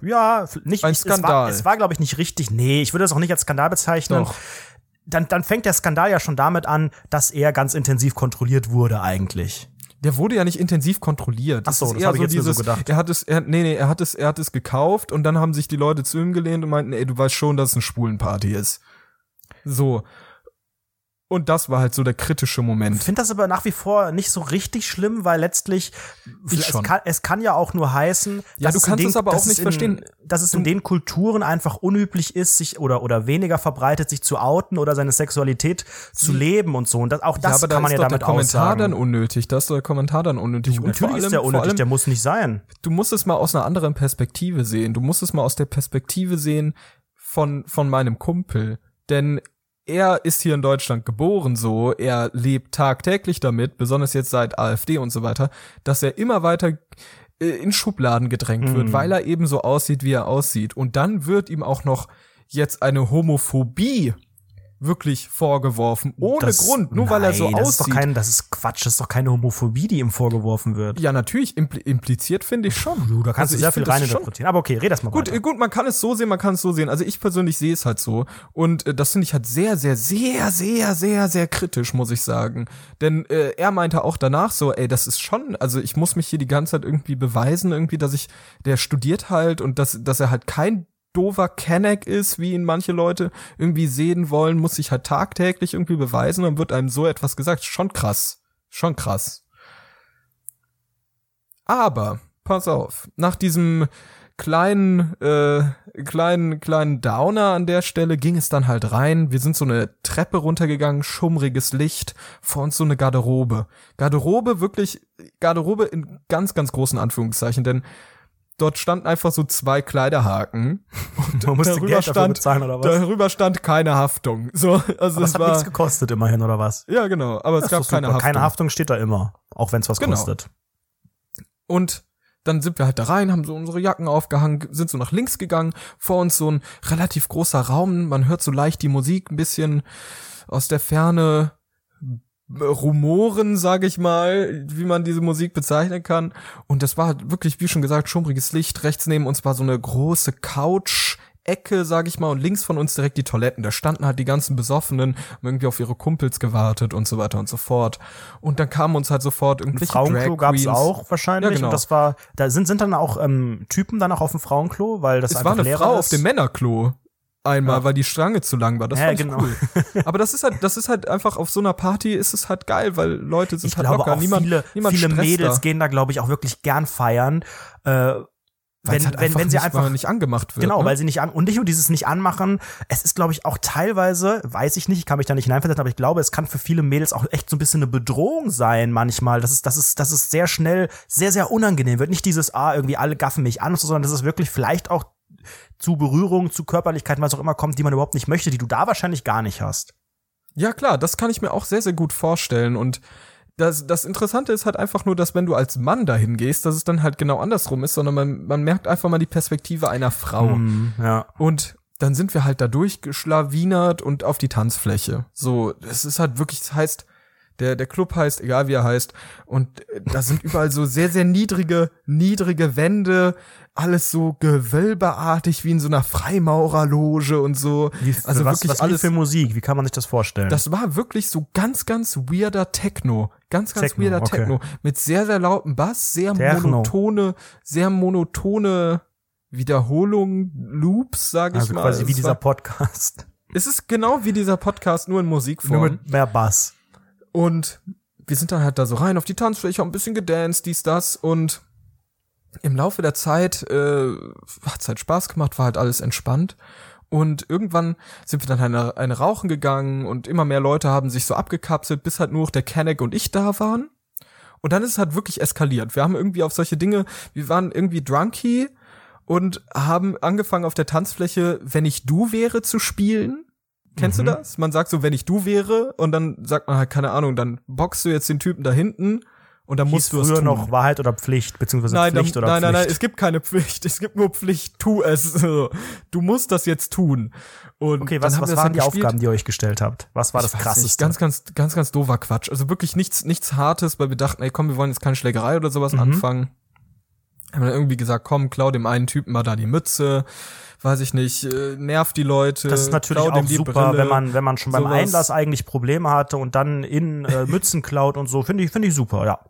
ja, nicht ein Skandal. Es war, war glaube ich nicht richtig. Nee, ich würde das auch nicht als Skandal bezeichnen. Doch. Dann, dann fängt der Skandal ja schon damit an, dass er ganz intensiv kontrolliert wurde eigentlich. Der wurde ja nicht intensiv kontrolliert. Das Ach so, das habe ich jetzt dieses, so gedacht. Er hat es, er, nee, nee, er hat es, er hat es gekauft und dann haben sich die Leute zu ihm gelehnt und meinten, ey, du weißt schon, dass es eine Schwulenparty ist. So. Und das war halt so der kritische Moment. Ich finde das aber nach wie vor nicht so richtig schlimm, weil letztlich es kann, es kann, ja auch nur heißen, ja, du kannst den, es aber auch nicht in, verstehen, dass es in den Kulturen einfach unüblich ist, sich oder oder weniger verbreitet, sich zu outen oder seine Sexualität zu leben und so. Und das, auch das ja, kann man ja damit der Kommentar aussagen. dann unnötig. Das ist der Kommentar dann unnötig. Du, und natürlich allem, ist der unnötig. Allem, der muss nicht sein. Du musst es mal aus einer anderen Perspektive sehen. Du musst es mal aus der Perspektive sehen von von meinem Kumpel, denn er ist hier in Deutschland geboren so, er lebt tagtäglich damit, besonders jetzt seit AfD und so weiter, dass er immer weiter äh, in Schubladen gedrängt wird, mhm. weil er eben so aussieht, wie er aussieht. Und dann wird ihm auch noch jetzt eine Homophobie wirklich vorgeworfen. Ohne das, Grund, nur nein, weil er so das aussieht. Ist doch kein, das ist Quatsch, das ist doch keine Homophobie, die ihm vorgeworfen wird. Ja, natürlich, impl impliziert finde ich schon. Du, da kannst also du sehr viel rein interpretieren. Aber okay, red das mal gut, weiter. Gut, man kann es so sehen, man kann es so sehen. Also ich persönlich sehe es halt so. Und äh, das finde ich halt sehr, sehr, sehr, sehr, sehr, sehr kritisch, muss ich sagen. Denn äh, er meinte auch danach so, ey, das ist schon, also ich muss mich hier die ganze Zeit irgendwie beweisen, irgendwie, dass ich, der studiert halt und dass, dass er halt kein doofer Kenneck ist, wie ihn manche Leute irgendwie sehen wollen, muss sich halt tagtäglich irgendwie beweisen und wird einem so etwas gesagt. Schon krass. Schon krass. Aber, pass auf, nach diesem kleinen, äh, kleinen, kleinen Downer an der Stelle ging es dann halt rein. Wir sind so eine Treppe runtergegangen, schummriges Licht, vor uns so eine Garderobe. Garderobe, wirklich, Garderobe in ganz, ganz großen Anführungszeichen, denn dort standen einfach so zwei Kleiderhaken. Und Man musste darüber Geld stand, bezahlen, oder was? Darüber stand keine Haftung. So, also aber es hat war, nichts gekostet immerhin, oder was? Ja, genau. Aber es das gab keine Haftung. Keine Haftung steht da immer, auch wenn es was genau. kostet. Und dann sind wir halt da rein, haben so unsere Jacken aufgehangen, sind so nach links gegangen. Vor uns so ein relativ großer Raum. Man hört so leicht die Musik ein bisschen aus der Ferne Rumoren, sage ich mal, wie man diese Musik bezeichnen kann. Und das war wirklich, wie schon gesagt, schummriges Licht. Rechts neben uns war so eine große Couch. Ecke, sag ich mal, und links von uns direkt die Toiletten. Da standen halt die ganzen Besoffenen, haben irgendwie auf ihre Kumpels gewartet und so weiter und so fort. Und dann kamen uns halt sofort irgendwelche Frauenklo gab's auch wahrscheinlich. Ja, genau. Und das war, da sind, sind dann auch ähm, Typen dann auch auf dem Frauenklo, weil das es einfach war eine Frau ist. auf dem Männerklo einmal, ja. weil die Schlange zu lang war. Das ja, genau. cool. Aber das ist halt, das ist halt einfach auf so einer Party ist es halt geil, weil Leute sind ich halt glaube locker. Auch niemand, viele, niemand viele Mädels da. gehen da, glaube ich, auch wirklich gern feiern. Äh, wenn, halt wenn, wenn sie nicht, einfach nicht angemacht wird. Genau, ne? weil sie nicht an und nicht nur dieses nicht anmachen. Es ist, glaube ich, auch teilweise, weiß ich nicht, ich kann mich da nicht hineinversetzen, aber ich glaube, es kann für viele Mädels auch echt so ein bisschen eine Bedrohung sein manchmal. Das ist, das ist, das ist sehr schnell, sehr, sehr unangenehm wird. Nicht dieses, ah, irgendwie alle gaffen mich an, sondern das ist wirklich vielleicht auch zu Berührung, zu Körperlichkeiten, was auch immer kommt, die man überhaupt nicht möchte, die du da wahrscheinlich gar nicht hast. Ja, klar, das kann ich mir auch sehr, sehr gut vorstellen und das, das Interessante ist halt einfach nur, dass wenn du als Mann dahin gehst, dass es dann halt genau andersrum ist, sondern man, man merkt einfach mal die Perspektive einer Frau. Mm, ja. Und dann sind wir halt da durchgeschlawinert und auf die Tanzfläche. So, es ist halt wirklich, das heißt, der, der Club heißt, egal wie er heißt, und da sind überall so sehr, sehr niedrige, niedrige Wände, alles so gewölbeartig wie in so einer Freimaurerloge und so. Wie, also was, wirklich was alles für Musik, wie kann man sich das vorstellen? Das war wirklich so ganz, ganz weirder Techno. Ganz, ganz Techno, weirder okay. Techno. Mit sehr, sehr lautem Bass, sehr Techno. monotone, sehr monotone Wiederholungen, Loops, sage ich also mal. Quasi wie dieser Podcast. Es ist genau wie dieser Podcast, nur in Musikform. Nur mit mehr Bass. Und wir sind dann halt da so rein auf die Tanzfläche, haben ein bisschen gedanced, dies, das und im Laufe der Zeit äh, hat es halt Spaß gemacht, war halt alles entspannt. Und irgendwann sind wir dann eine, eine rauchen gegangen und immer mehr Leute haben sich so abgekapselt, bis halt nur noch der Kenneck und ich da waren. Und dann ist es halt wirklich eskaliert. Wir haben irgendwie auf solche Dinge, wir waren irgendwie drunky und haben angefangen auf der Tanzfläche, wenn ich du wäre, zu spielen. Kennst mhm. du das? Man sagt so, wenn ich du wäre, und dann sagt man halt, keine Ahnung, dann boxst du jetzt den Typen da hinten und dann musst du es früher noch Wahrheit oder Pflicht, beziehungsweise nein, Pflicht dann, oder nein, Pflicht. Nein, nein, es gibt keine Pflicht, es gibt nur Pflicht, tu es. Du musst das jetzt tun. Und okay, was, was waren die gespielt. Aufgaben, die ihr euch gestellt habt? Was war ich das krasseste? Nicht, ganz, ganz, ganz, ganz doofer Quatsch. Also wirklich nichts, nichts Hartes, weil wir dachten, ey, komm, wir wollen jetzt keine Schlägerei oder sowas mhm. anfangen. Haben dann irgendwie gesagt, komm, klau dem einen Typen mal da die Mütze weiß ich nicht, äh, nervt die Leute. Das ist natürlich auch super, Brille, wenn man, wenn man schon beim sowas. Einlass eigentlich Probleme hatte und dann in äh, Mützen klaut und so, finde ich, finde ich super, ja.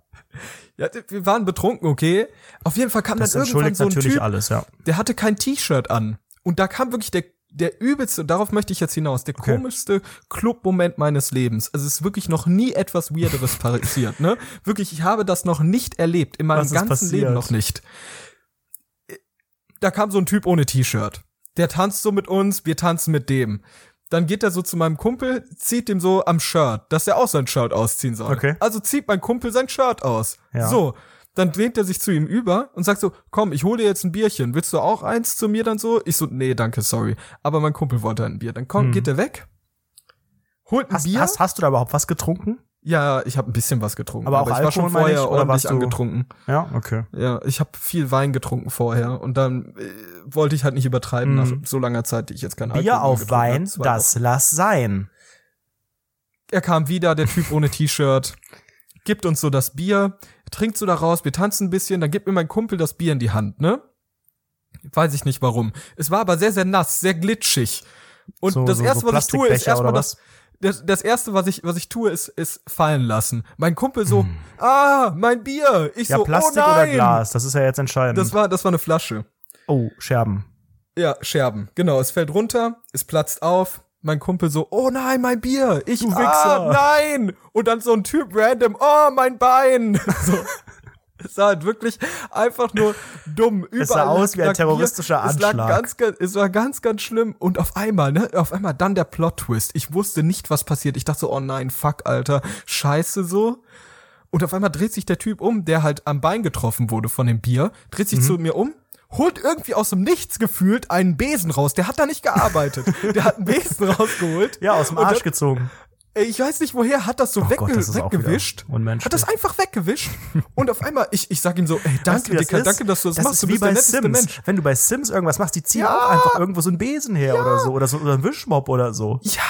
Ja, wir waren betrunken, okay. Auf jeden Fall kam das dann irgendwann so ein Typ, alles, ja. der hatte kein T-Shirt an. Und da kam wirklich der, der übelste, darauf möchte ich jetzt hinaus, der okay. komischste Club-Moment meines Lebens. Also es ist wirklich noch nie etwas Weirderes passiert, ne? Wirklich, ich habe das noch nicht erlebt, in meinem ganzen passiert? Leben noch nicht. Da kam so ein Typ ohne T-Shirt. Der tanzt so mit uns, wir tanzen mit dem. Dann geht er so zu meinem Kumpel, zieht ihm so am Shirt, dass er auch sein Shirt ausziehen soll. Okay. Also zieht mein Kumpel sein Shirt aus. Ja. So. Dann dreht er sich zu ihm über und sagt so, komm, ich hole dir jetzt ein Bierchen. Willst du auch eins zu mir dann so? Ich so, nee, danke, sorry. Aber mein Kumpel wollte ein Bier. Dann kommt, hm. geht er weg, holt ein hast, Bier. Hast, hast du da überhaupt was getrunken? Ja, ich habe ein bisschen was getrunken. Aber, aber auch ich war schon vorher ich, oder ordentlich angetrunken. Ja, okay. Ja, ich habe viel Wein getrunken vorher und dann äh, wollte ich halt nicht übertreiben mm. nach so langer Zeit, die ich jetzt kein Alkohol Bier auf Wein, hab, das Wochen. lass sein. Er kam wieder, der Typ ohne T-Shirt, gibt uns so das Bier, trinkt so daraus, wir tanzen ein bisschen, dann gibt mir mein Kumpel das Bier in die Hand, ne? Weiß ich nicht warum. Es war aber sehr, sehr nass, sehr glitschig. Und so, das so, erste, so was ich tue, ist erstmal das, das, das erste, was ich, was ich tue, ist, ist fallen lassen. Mein Kumpel so, hm. ah, mein Bier. Ich ja, so, Plastik oh nein. oder Glas, das ist ja jetzt entscheidend. Das war, das war eine Flasche. Oh, Scherben. Ja, Scherben. Genau, es fällt runter, es platzt auf. Mein Kumpel so, oh nein, mein Bier. Ich, du Wichser. Ah, nein. Und dann so ein Typ random, oh, mein Bein. So. Es sah halt wirklich einfach nur dumm. Überall es sah aus wie ein terroristischer. Anschlag. Es, ganz, ganz, es war ganz, ganz schlimm. Und auf einmal, ne, auf einmal dann der Plot-Twist. Ich wusste nicht, was passiert. Ich dachte so, oh nein, fuck, Alter, scheiße so. Und auf einmal dreht sich der Typ um, der halt am Bein getroffen wurde von dem Bier, dreht sich mhm. zu mir um, holt irgendwie aus dem Nichts gefühlt einen Besen raus. Der hat da nicht gearbeitet. der hat einen Besen rausgeholt. Ja, aus dem Arsch dann, gezogen. Ich weiß nicht woher, hat das so oh wegge Gott, das weggewischt. Hat das einfach weggewischt. und auf einmal, ich, ich sag ihm so, ey, danke, weißt Dicker, danke, dass du das, das machst. Du wie bei Sims. Mensch. Wenn du bei Sims irgendwas machst, die ziehen ja. auch einfach irgendwo so einen Besen her ja. oder so. Oder so oder ein Wischmob oder so. Ja,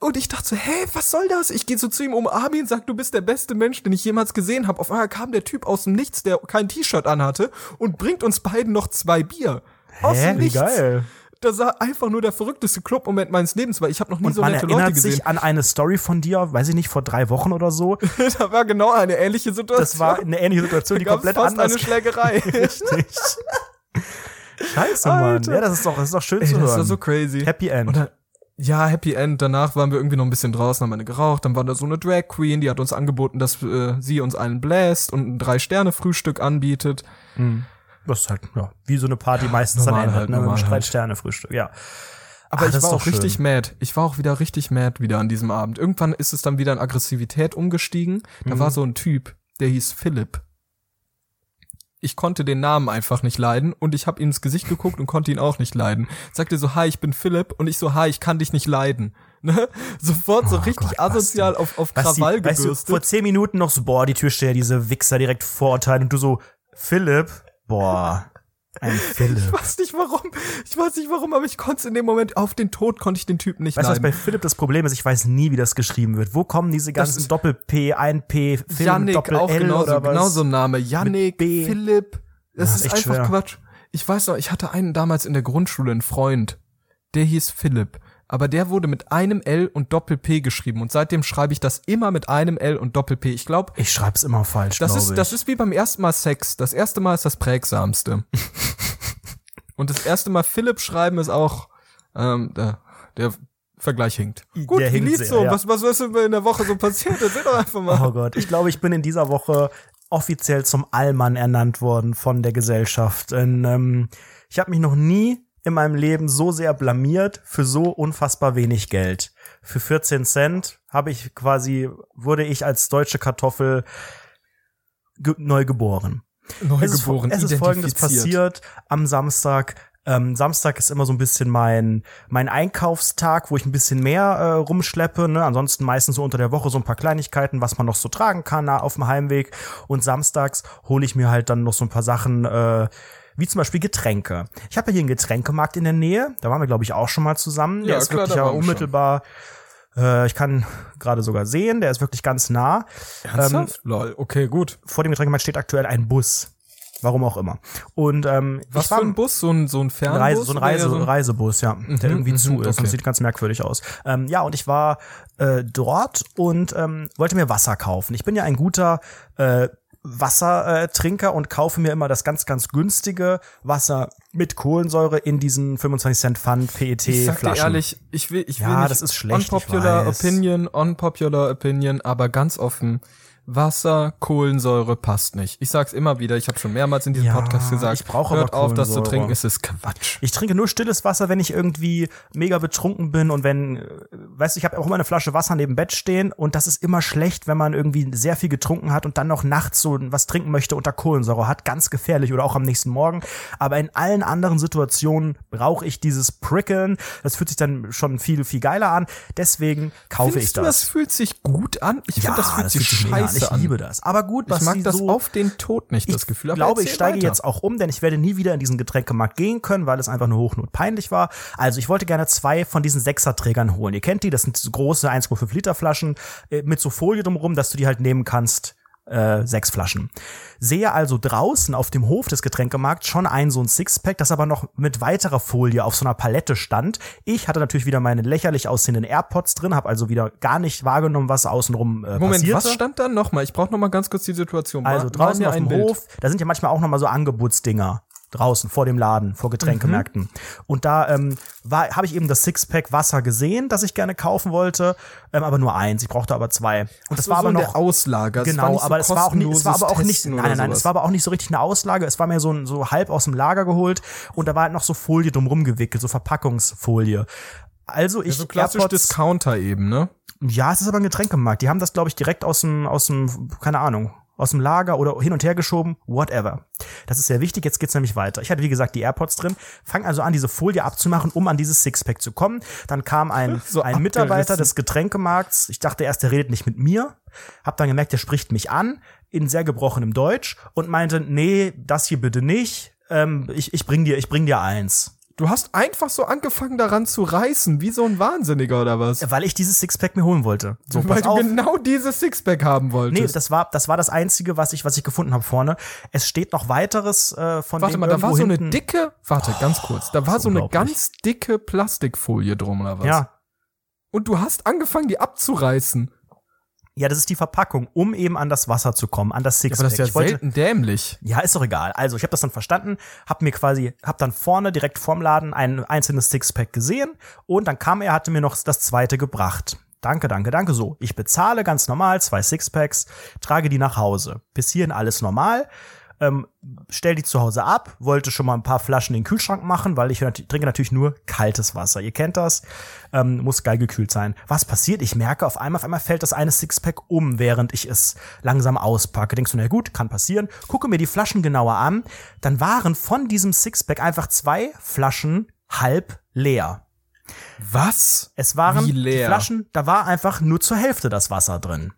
und ich dachte so, hä, was soll das? Ich gehe so zu ihm um Armin und sag, du bist der beste Mensch, den ich jemals gesehen habe. Auf einmal kam der Typ aus dem Nichts, der kein T-Shirt anhatte und bringt uns beiden noch zwei Bier. Aus Hä, dem Nichts. Wie geil das war einfach nur der verrückteste Club-Moment meines Lebens, weil ich habe noch nie und so nette Leute gesehen. Man erinnert sich an eine Story von dir, weiß ich nicht, vor drei Wochen oder so. da war genau eine ähnliche Situation. Das war eine ähnliche Situation, die komplett fast anders. eine Schlägerei. Richtig. Scheiße, Alter. Mann. Ja, das ist doch, das ist doch schön Ey, zu hören. Das war so crazy. Happy End. Dann, ja, Happy End. Danach waren wir irgendwie noch ein bisschen draußen, haben eine geraucht. Dann war da so eine Drag Queen, die hat uns angeboten, dass äh, sie uns einen bläst und ein Drei-Sterne-Frühstück anbietet. Mhm Das ist halt, ja, wie so eine Party meistens normal dann endet, halt, ne? Mit einem halt. Streit-Sterne-Frühstück, ja. Aber Ah, ich war auch richtig schön. mad. Ich war auch wieder richtig mad wieder an diesem Abend. Irgendwann ist es dann wieder in Aggressivität umgestiegen. Da Mhm. war so ein Typ, der hieß Philipp. Ich konnte den Namen einfach nicht leiden und ich habe ihm ins Gesicht geguckt und konnte ihn auch nicht leiden. Sagte so, hi, ich bin Philipp und ich so, hi, ich kann dich nicht leiden. Ne? Sofort so Oh richtig Gott, asozial Basti. auf, auf Basti, Krawall weißt du, gebürstet. vor zehn Minuten noch so, boah, die Türsteher, diese Wichser direkt vorurteilen und du so, Philipp, boah, ein ich Philipp. weiß nicht warum, ich weiß nicht warum, aber ich konnte in dem Moment, auf den Tod konnte ich den Typen nicht Weißt du, was bei Philipp das Problem ist? Ich weiß nie, wie das geschrieben wird. Wo kommen diese Das ganzen Doppel-P, 1P, Film, Yannick, Doppel-L auch genauso, oder was? genauso ein Name. Yannick, B. Philipp. Das Ja, ist ist einfach schwer. Quatsch. Ich weiß noch, ich hatte einen damals in der Grundschule, einen Freund. Der hieß Philipp. Aber der wurde mit einem L und Doppel-P geschrieben. Und seitdem schreibe ich das immer mit einem L und Doppel-P. Ich glaube, Ich schreib's immer falsch, das ist, ich. das ist wie beim ersten Mal Sex. Das erste Mal ist das prägsamste. und das erste Mal Philipp schreiben ist auch, ähm, der, der Vergleich hinkt. Gut, Der wie hinkt sehr, so? ja. Was, was ist in der Woche so passiert? Erzähl doch einfach mal. Oh Gott, ich glaube, ich bin in dieser Woche offiziell zum Allmann ernannt worden von der Gesellschaft. Denn, ähm, ich habe mich noch nie in meinem Leben so sehr blamiert für so unfassbar wenig Geld. Für 14 Cent habe ich quasi, wurde ich als deutsche Kartoffel ge neu geboren. Es ist, Neugeboren, es ist folgendes passiert am Samstag. Ähm, Samstag ist immer so ein bisschen mein, mein Einkaufstag, wo ich ein bisschen mehr äh, rumschleppe. Ne? Ansonsten meistens so unter der Woche so ein paar Kleinigkeiten, was man noch so tragen kann na, auf dem Heimweg. Und samstags hole ich mir halt dann noch so ein paar Sachen, äh, wie zum Beispiel Getränke. Ich habe ja hier einen Getränkemarkt in der Nähe. Da waren wir, glaube ich, auch schon mal zusammen. Der Ja, ist klar, wirklich ja unmittelbar. Äh, ich kann gerade sogar sehen, der ist wirklich ganz nah. Ernsthaft? Lol, okay, gut. Vor dem Getränkemarkt steht aktuell ein Bus. Warum auch immer. Und ähm, Was ich war für ein Bus? So ein, so ein Fernbus? Reise, so ein Reise, so ein- Reisebus, ja, der irgendwie mhm, zu ist. okay. Das sieht ganz merkwürdig aus. Ähm, ja, und ich war äh, dort und ähm, wollte mir Wasser kaufen. Ich bin ja ein guter äh, Wassertrinker und kaufe mir immer das ganz, ganz günstige Wasser mit Kohlensäure in diesen 25 Cent Pfand PET Ich sag dir Flaschen. ehrlich, ich will, ich will Ja, nicht das ist schlecht, unpopular. Opinion, unpopular Opinion, aber ganz offen, Wasser, Kohlensäure passt nicht. Ich sag's immer wieder, ich habe schon mehrmals in diesem Ja, Podcast gesagt, ich brauche hört auf, das zu trinken, es ist Quatsch. Ich trinke nur stilles Wasser, wenn ich irgendwie mega betrunken bin und wenn, weißt du, ich habe auch immer eine Flasche Wasser neben dem Bett stehen und das ist immer schlecht, wenn man irgendwie sehr viel getrunken hat und dann noch nachts so was trinken möchte unter Kohlensäure hat, ganz gefährlich oder auch am nächsten Morgen. Aber in allen anderen Situationen brauche ich dieses Prickeln. Das fühlt sich dann schon viel, viel geiler an. Deswegen kaufe Findest ich du, das. das fühlt sich gut an? Ich finde, das fühlt sich mega an. scheiße Ich liebe das. Aber gut, Ich was mag die das so auf den Tod nicht, das Gefühl. ich glaube, ich steige weiter. jetzt auch um, denn ich werde nie wieder in diesen Getränkemarkt gehen können, weil es einfach nur hochnot peinlich war. Also ich wollte gerne zwei von diesen Sechserträgern holen. Ihr kennt die, das sind große 1,5 Liter Flaschen äh, mit so Folie drumherum, dass du die halt nehmen kannst. Äh, sechs Flaschen. Sehe also draußen auf dem Hof des Getränkemarkts schon ein so ein Sixpack, das aber noch mit weiterer Folie auf so einer Palette stand. Ich hatte natürlich wieder meine lächerlich aussehenden AirPods drin, habe also wieder gar nicht wahrgenommen, was außenrum äh, Moment, passierte. was stand da nochmal? Ich brauche nochmal ganz kurz die Situation. Also draußen auf dem Bild. Hof, da sind ja manchmal auch noch mal so Angebotsdinger draußen vor dem Laden, vor Getränkemärkten. Mhm. Und da ähm, war, habe ich eben das Sixpack Wasser gesehen, das ich gerne kaufen wollte, ähm, aber nur eins. Ich brauchte aber zwei. Und das So, war aber so noch war genau, so aber es war auch nicht, es war aber auch nicht, nein, nein, es war aber auch nicht so richtig eine Auslage. Es war mir so ein, so halb aus dem Lager geholt und da war halt noch so Folie drumrum gewickelt, so Verpackungsfolie. Also ich sowas. so klassisch AirPods- Discounter eben, ne? ja, es ist aber ein Getränkemarkt. Die haben das, glaube ich, direkt aus dem, aus dem, keine Ahnung, aus dem Lager oder hin und her geschoben, whatever. Das ist sehr wichtig, jetzt geht's nämlich weiter. Ich hatte, wie gesagt, die AirPods drin, fang also an, diese Folie abzumachen, um an dieses Sixpack zu kommen. Dann kam ein, So ein Mitarbeiter des Getränkemarkts. Ich dachte erst, der redet nicht mit mir. Hab dann gemerkt, der spricht mich an, in sehr gebrochenem Deutsch und meinte, nee, das hier bitte nicht. Ähm, ich, ich bring dir, ich bring dir eins. Du hast einfach so angefangen daran zu reißen, wie so ein Wahnsinniger oder was? Weil ich dieses Sixpack mir holen wollte. So, Weil du auf. genau dieses Sixpack haben Nee, wolltest. das war das war das einzige, was ich was ich gefunden habe vorne. Es steht noch weiteres äh, von Warte mal, da war so eine hinten. dicke, warte, ganz kurz, da war so eine ganz dicke Plastikfolie drum oder was? Ja, Und du hast angefangen, die abzureißen. Ja, das ist die Verpackung, um eben an das Wasser zu kommen, an das Sixpack. Aber das ist ja ich wollte, selten dämlich. ja, ist doch egal. Also ich habe das dann verstanden, habe mir quasi, habe dann vorne direkt vorm Laden ein einzelnes Sixpack gesehen und dann kam er, hatte mir noch das zweite gebracht. Danke, danke, danke. So, ich bezahle ganz normal zwei Sixpacks, trage die nach Hause. Bis hierhin alles normal. Ähm, stell die zu Hause ab, wollte schon mal ein paar Flaschen in den Kühlschrank machen, weil ich trinke natürlich nur kaltes Wasser. Ihr kennt das, ähm, muss geil gekühlt sein. Was passiert? Ich merke auf einmal, auf einmal fällt das eine Sixpack um, während ich es langsam auspacke. Denkst du, na gut, kann passieren. Gucke mir die Flaschen genauer an. Dann waren von diesem Sixpack einfach zwei Flaschen halb leer. Was? Es waren Flaschen, da war einfach nur zur Hälfte das Wasser drin.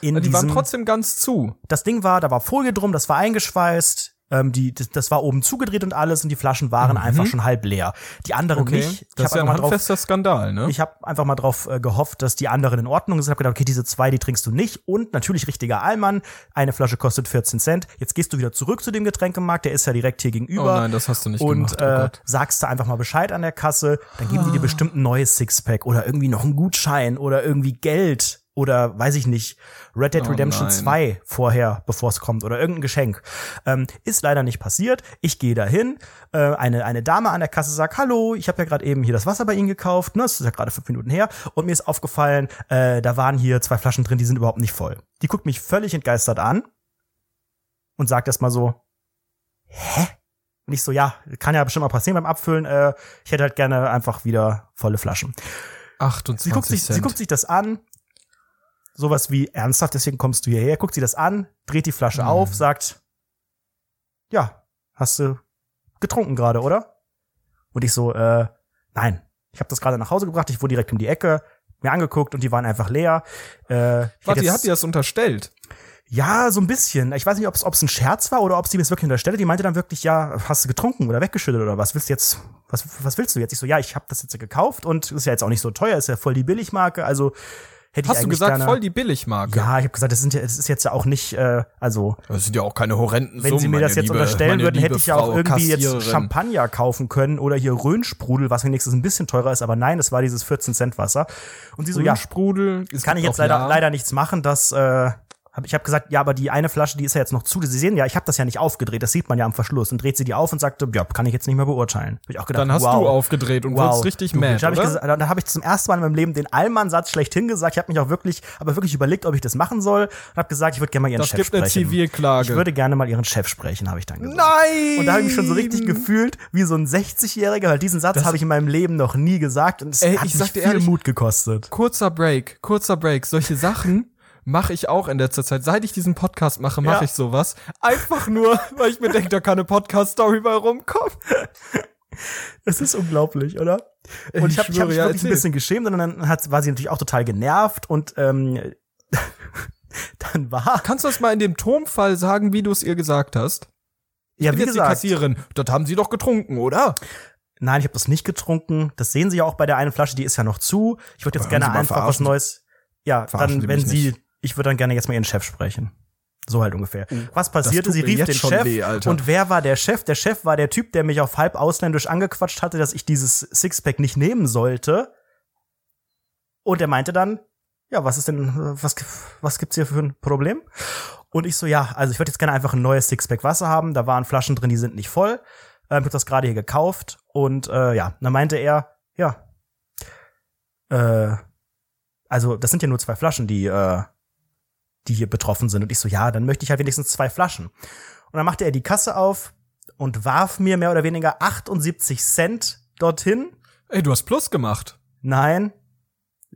In die waren diesem- trotzdem ganz zu. das Ding war, da war Folie drum, das war eingeschweißt, ähm, die, das, war oben zugedreht und alles und die Flaschen waren einfach schon halb leer. Die anderen nicht. Ich das ist ja ein mal drauf, Skandal, ne? ich habe einfach mal drauf äh, gehofft, dass die anderen in Ordnung sind. Hab gedacht, okay, diese zwei, die trinkst du nicht. Und natürlich richtiger Allmann. Eine Flasche kostet 14 Cent. Jetzt gehst du wieder zurück zu dem Getränkemarkt, der ist ja direkt hier gegenüber. Oh nein, das hast du nicht und, gemacht, oh äh, sagst du einfach mal Bescheid an der Kasse, dann geben die dir bestimmt ein neues Sixpack oder irgendwie noch einen Gutschein oder irgendwie Geld oder weiß ich nicht, Red Dead Oh Redemption nein. 2 vorher, bevor es kommt oder irgendein Geschenk. Ähm, ist leider nicht passiert. Ich gehe dahin, äh, eine, eine Dame an der Kasse sagt, hallo, ich habe ja gerade eben hier das Wasser bei Ihnen gekauft, ne, das ist ja gerade fünf Minuten her und mir ist aufgefallen, äh, da waren hier zwei Flaschen drin, die sind überhaupt nicht voll. Die guckt mich völlig entgeistert an und sagt erst mal so, hä? Und ich so, ja, kann ja bestimmt mal passieren beim Abfüllen. Äh, ich hätte halt gerne einfach wieder volle Flaschen. 28 Sie guckt, sich, sie guckt sich das an. Sowas wie ernsthaft, deswegen kommst du hierher. Guckt sie das an, dreht die Flasche Mhm. auf, sagt, ja, hast du getrunken gerade, oder? Und ich so, äh, nein. Ich habe das gerade nach Hause gebracht, ich wurde direkt um die Ecke, mir angeguckt und die waren einfach leer. Äh, Warte, jetzt- hat dir das unterstellt. ja, so ein bisschen. Ich weiß nicht, ob es ein Scherz war oder ob sie mir es wirklich unterstellte. Die meinte dann wirklich, ja, hast du getrunken oder weggeschüttet oder was willst du jetzt? Was, was willst du jetzt? Ich so, ja, ich habe das jetzt gekauft und ist ja jetzt auch nicht so teuer, ist ja voll die Billigmarke. Also hätte ich Hast du eigentlich gesagt, gerne, voll die Billigmarke? Ja, ich habe gesagt, das, sind ja, das ist jetzt ja auch nicht, äh, also Das sind ja auch keine horrenden wenn Summen, sie mir das jetzt liebe, unterstellen würden, hätte ich ja auch irgendwie jetzt Kassiererin. Champagner kaufen können oder hier Röhnsprudel, was wenigstens ein bisschen teurer ist, aber nein, es war dieses 14 Cent Wasser. Und sie so, ja, Sprudel. Kann ich jetzt leider, Ja. leider nichts machen, dass äh, ich habe gesagt, ja, aber die eine Flasche, die ist ja jetzt noch zu. Sie sehen ja, ich habe das ja nicht aufgedreht, das sieht man ja am Verschluss und dreht sie die auf und sagte, ja, kann ich jetzt nicht mehr beurteilen. Hab ich auch gedacht, Dann hast wow. du aufgedreht und Wow, wurdest richtig du, mad, hab ich gesagt, Da habe ich zum ersten Mal in meinem Leben den Allmann-Satz schlechthin gesagt. Ich habe mich auch wirklich, aber wirklich überlegt, ob ich das machen soll. Und habe gesagt, ich würde gerne mal ihren Das Chef gibt eine sprechen. Zivilklage. Ich würde gerne mal ihren Chef sprechen, habe ich dann gesagt. Nein! Und da habe ich mich schon so richtig gefühlt wie so ein 60-Jähriger, weil diesen Satz habe ich in meinem Leben noch nie gesagt und es Ey, hat ich mich viel ehrlich- Mut gekostet. Kurzer Break, kurzer Break. Solche Sachen mache ich auch in letzter Zeit. Seit ich diesen Podcast mache, mache Ja. ich sowas. Einfach nur, weil ich mir denke, da kann eine Podcast-Story bei rumkommen. Es ist unglaublich, oder? Und ich Ich habe ich hab mich ja, wirklich ein bisschen geschämt und dann hat, war sie natürlich auch total genervt und ähm, dann war Kannst du das mal in dem Tonfall sagen, wie du es ihr gesagt hast? ja Bin wie jetzt die gesagt, Kassiererin. Das haben sie doch getrunken, oder? nein, ich habe das nicht getrunken. Das sehen Sie ja auch bei der einen Flasche, die ist ja noch zu. Ich würde jetzt gerne Sie mal, einfach was Neues. Ja, verarschen dann Sie wenn Sie, nicht. Ich würde dann gerne jetzt mal Ihren Chef sprechen. So halt ungefähr. Was passierte? Sie rief den Chef. weh. Und wer war der Chef? Der Chef war der Typ, der mich auf halb ausländisch angequatscht hatte, dass ich dieses Sixpack nicht nehmen sollte. Und er meinte dann, ja, was ist denn, was, was gibt's hier für ein Problem? Und ich so, ja, also ich würde jetzt gerne einfach ein neues Sixpack Wasser haben. Da waren Flaschen drin, die sind nicht voll. Ähm, ich hab das gerade hier gekauft. Und äh, ja, dann meinte er, ja, äh, also das sind ja nur zwei Flaschen, die, äh, die hier betroffen sind. Und ich so, ja, dann möchte ich halt wenigstens zwei Flaschen. Und dann machte er die Kasse auf und warf mir mehr oder weniger 78 Cent dorthin. Ey, du hast Plus gemacht. Nein,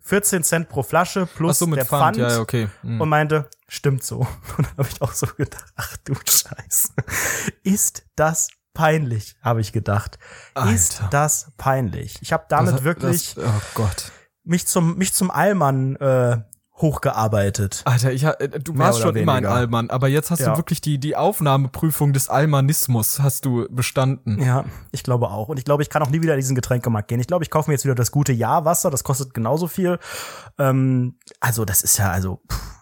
14 Cent pro Flasche plus so, mit der Pfand. Pfand. Ja, okay. Hm. Und meinte, stimmt so. Und dann habe ich auch so gedacht, ach du Scheiße. Ist das peinlich, habe ich gedacht. Ist Alter. das peinlich. Ich habe damit Das- wirklich Das, oh Gott. mich zum mich zum Allmann äh, hochgearbeitet. Alter, ich, äh, du Mehr warst schon immer ein weniger. Allmann, aber jetzt hast Ja. du wirklich die, die Aufnahmeprüfung des Allmannismus hast du bestanden. Ja, ich glaube auch. Und ich glaube, ich kann auch nie wieder in diesen Getränkemarkt gehen. Ich glaube, ich kaufe mir jetzt wieder das gute Jahrwasser. Das kostet genauso viel. Ähm, also, das ist ja, also, pff.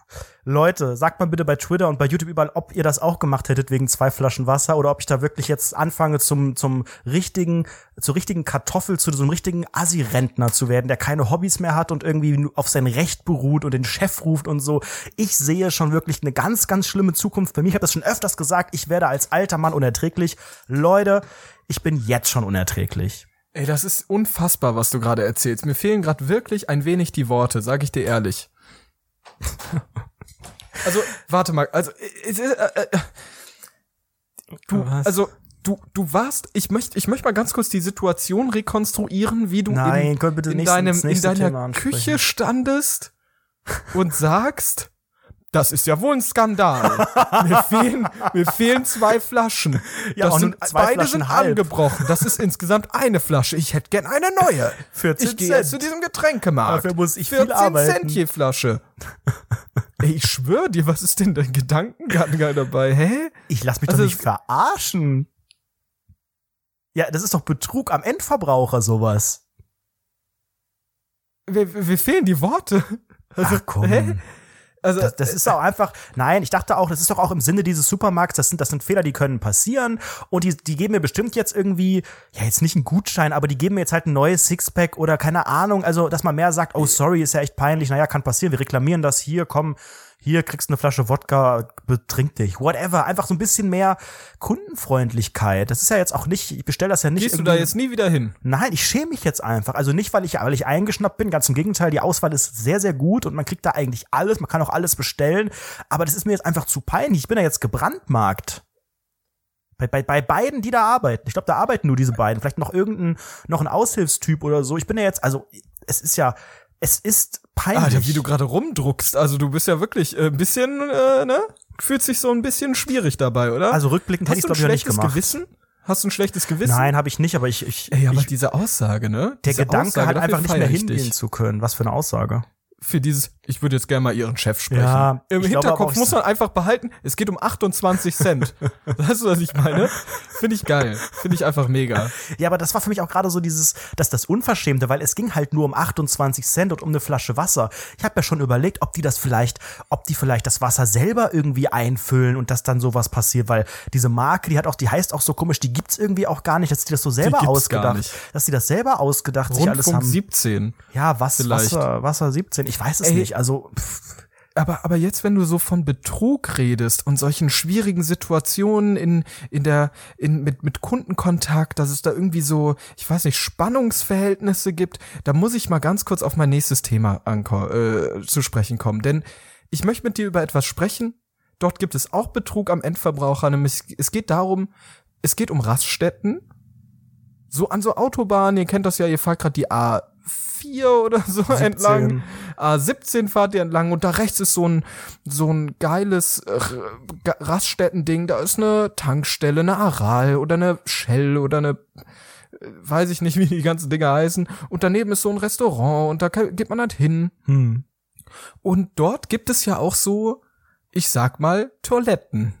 Leute, sagt mal bitte bei Twitter und bei YouTube überall, ob ihr das auch gemacht hättet wegen zwei Flaschen Wasser oder ob ich da wirklich jetzt anfange zum, zum richtigen, zur richtigen Kartoffel, zu so einem richtigen Assi-Rentner zu werden, der keine Hobbys mehr hat und irgendwie auf sein Recht beruht und den Chef ruft und so. Ich sehe schon wirklich eine ganz, ganz schlimme Zukunft für mich. Ich habe das schon öfters gesagt, ich werde als alter Mann unerträglich. Leute, ich bin jetzt schon unerträglich. Ey, das ist unfassbar, was du gerade erzählst. Mir fehlen gerade wirklich ein wenig die Worte, sag ich dir ehrlich. also, warte mal, also, äh, äh, äh, Du, Was? also du, du warst, ich möchte, ich möchte mal ganz kurz die Situation rekonstruieren, wie du Nein, in, in, deinem, in deiner Küche standest und sagst, das ist ja wohl ein Skandal. mir, fehlen, mir fehlen zwei Flaschen. Ja, das sind, beide Flaschen sind halb. angebrochen. Das ist insgesamt eine Flasche. Ich hätte gern eine neue. 14 ich gehe jetzt zu diesem Getränkemarkt. Dafür muss ich 14 viel arbeiten. Cent je Flasche. Ey, ich schwöre dir, was ist denn dein Gedankengang dabei? Hä? Ich lass mich also, doch nicht verarschen. Ja, das ist doch Betrug am Endverbraucher, sowas. Wir, wir fehlen die Worte. Also, Ach komm. Hä? Also, das, das, ist auch einfach, nein, ich dachte auch, das ist doch auch im Sinne dieses Supermarkts, das sind, das sind Fehler, die können passieren. Und die, die geben mir bestimmt jetzt irgendwie, ja, jetzt nicht einen Gutschein, aber die geben mir jetzt halt ein neues Sixpack oder keine Ahnung, also, dass man mehr sagt, oh, sorry, ist ja echt peinlich, naja, kann passieren, wir reklamieren das hier, komm, hier kriegst du eine Flasche Wodka, betrink dich, whatever. Einfach so ein bisschen mehr Kundenfreundlichkeit. Das ist ja jetzt auch nicht, ich bestelle das ja nicht. Gehst du da jetzt nie wieder hin? Nein, ich schäme mich jetzt einfach. Also nicht, weil ich, weil ich eingeschnappt bin, ganz im Gegenteil, die Auswahl ist sehr, sehr gut und man kriegt da eigentlich alles, man kann auch alles bestellen, aber das ist mir jetzt einfach zu peinlich. Ich bin da jetzt gebrandmarkt. Bei, bei, bei beiden, die da arbeiten. Ich glaube, da arbeiten nur diese beiden. Vielleicht noch irgendein, noch ein Aushilfstyp oder so. Ich bin ja jetzt, also, es ist ja, es ist peinlich. Ah, wie du gerade rumdruckst. Also du bist ja wirklich äh, ein bisschen, äh, ne? Fühlt sich so ein bisschen schwierig dabei, oder? Also rückblickend hätte ich glaube ich nicht gemacht. Gewissen? Hast du ein schlechtes Gewissen? Nein, habe ich nicht, aber ich ich Ey, aber ich, diese Aussage, ne? Der Gedanke Aussage, hat einfach nicht mehr hingehen zu können. Was für eine Aussage für dieses, ich würde jetzt gerne mal ihren Chef sprechen. Ja, Im Hinterkopf muss man einfach behalten, es geht um 28 Cent. weißt du, was ich meine? Finde ich geil. Finde ich einfach mega. Ja, aber das war für mich auch gerade so dieses, dass das Unverschämte, weil es ging halt nur um 28 Cent und um eine Flasche Wasser. Ich habe ja schon überlegt, ob die das vielleicht, ob die vielleicht das Wasser selber irgendwie einfüllen und dass dann sowas passiert, weil diese Marke, die hat auch, die heißt auch so komisch, die gibt's irgendwie auch gar nicht, dass die das so selber ausgedacht, dass die das selber ausgedacht Rundfunk sich alles haben. 17. Ja, was. Wasser, Wasser 17. Ich weiß es Ey, nicht. Also. Pff. Aber, aber jetzt, wenn du so von Betrug redest und solchen schwierigen Situationen in, in der, in, mit, mit Kundenkontakt, dass es da irgendwie so, ich weiß nicht, Spannungsverhältnisse gibt, da muss ich mal ganz kurz auf mein nächstes Thema anko äh, zu sprechen kommen. Denn ich möchte mit dir über etwas sprechen. Dort gibt es auch Betrug am Endverbraucher. Nämlich, es geht darum, es geht um Raststätten. So an so Autobahnen, ihr kennt das ja, ihr fahrt gerade die A 4 oder so 17. entlang. A17 fahrt ihr entlang und da rechts ist so ein, so ein geiles äh, Raststätten-Ding. Da ist eine Tankstelle, eine Aral oder eine Shell oder eine äh, weiß ich nicht, wie die ganzen Dinge heißen. Und daneben ist so ein Restaurant und da geht man halt hin. Hm. Und dort gibt es ja auch so, ich sag mal, Toiletten.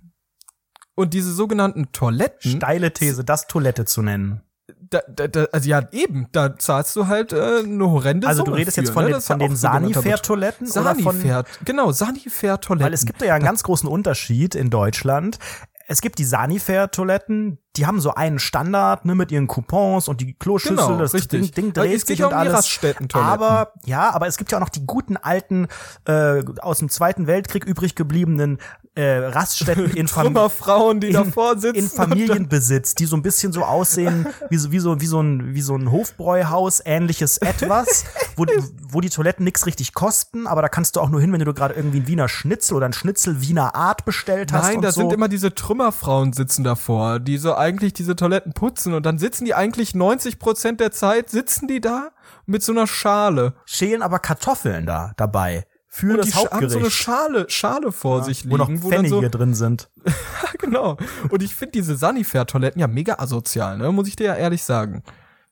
Und diese sogenannten Toiletten. Steile These, das Toilette zu nennen da, da, da, also ja, eben, da zahlst du halt äh, eine horrende Also du redest für, jetzt von ne? den, von den Sanifair-Toiletten Sanifair, genau, Sanifair-Toiletten. Weil es gibt ja einen ganz großen Unterschied in Deutschland. Es gibt die Sanifair-Toiletten, die haben so einen Standard, ne, mit ihren Coupons und die Kloschüssel, genau, das richtig. Ding, Ding dreht sich und alles. Aber, ja, aber es gibt ja auch noch die guten alten, äh, aus dem Zweiten Weltkrieg übrig gebliebenen äh, Raststätten in, Fam Frauen, die in, davor sitzen in Familienbesitz, die so ein bisschen so aussehen wie so wie so wie so ein wie so ein Hofbräuhaus ähnliches etwas, wo die, wo die Toiletten nichts richtig kosten, aber da kannst du auch nur hin, wenn du gerade irgendwie ein Wiener Schnitzel oder ein Schnitzel Wiener Art bestellt hast Nein, da so. sind immer diese Trümmerfrauen sitzen davor, die so eigentlich diese Toiletten putzen und dann sitzen die eigentlich 90 Prozent der Zeit sitzen die da mit so einer Schale. Schälen aber Kartoffeln da dabei für und das die Hauptgericht. haben so eine Schale, Schale vor ja, sich liegen. Wo noch Pfennige so, drin sind. genau. Und ich finde diese Sanifair-Toiletten ja mega asozial, ne? muss ich dir ja ehrlich sagen.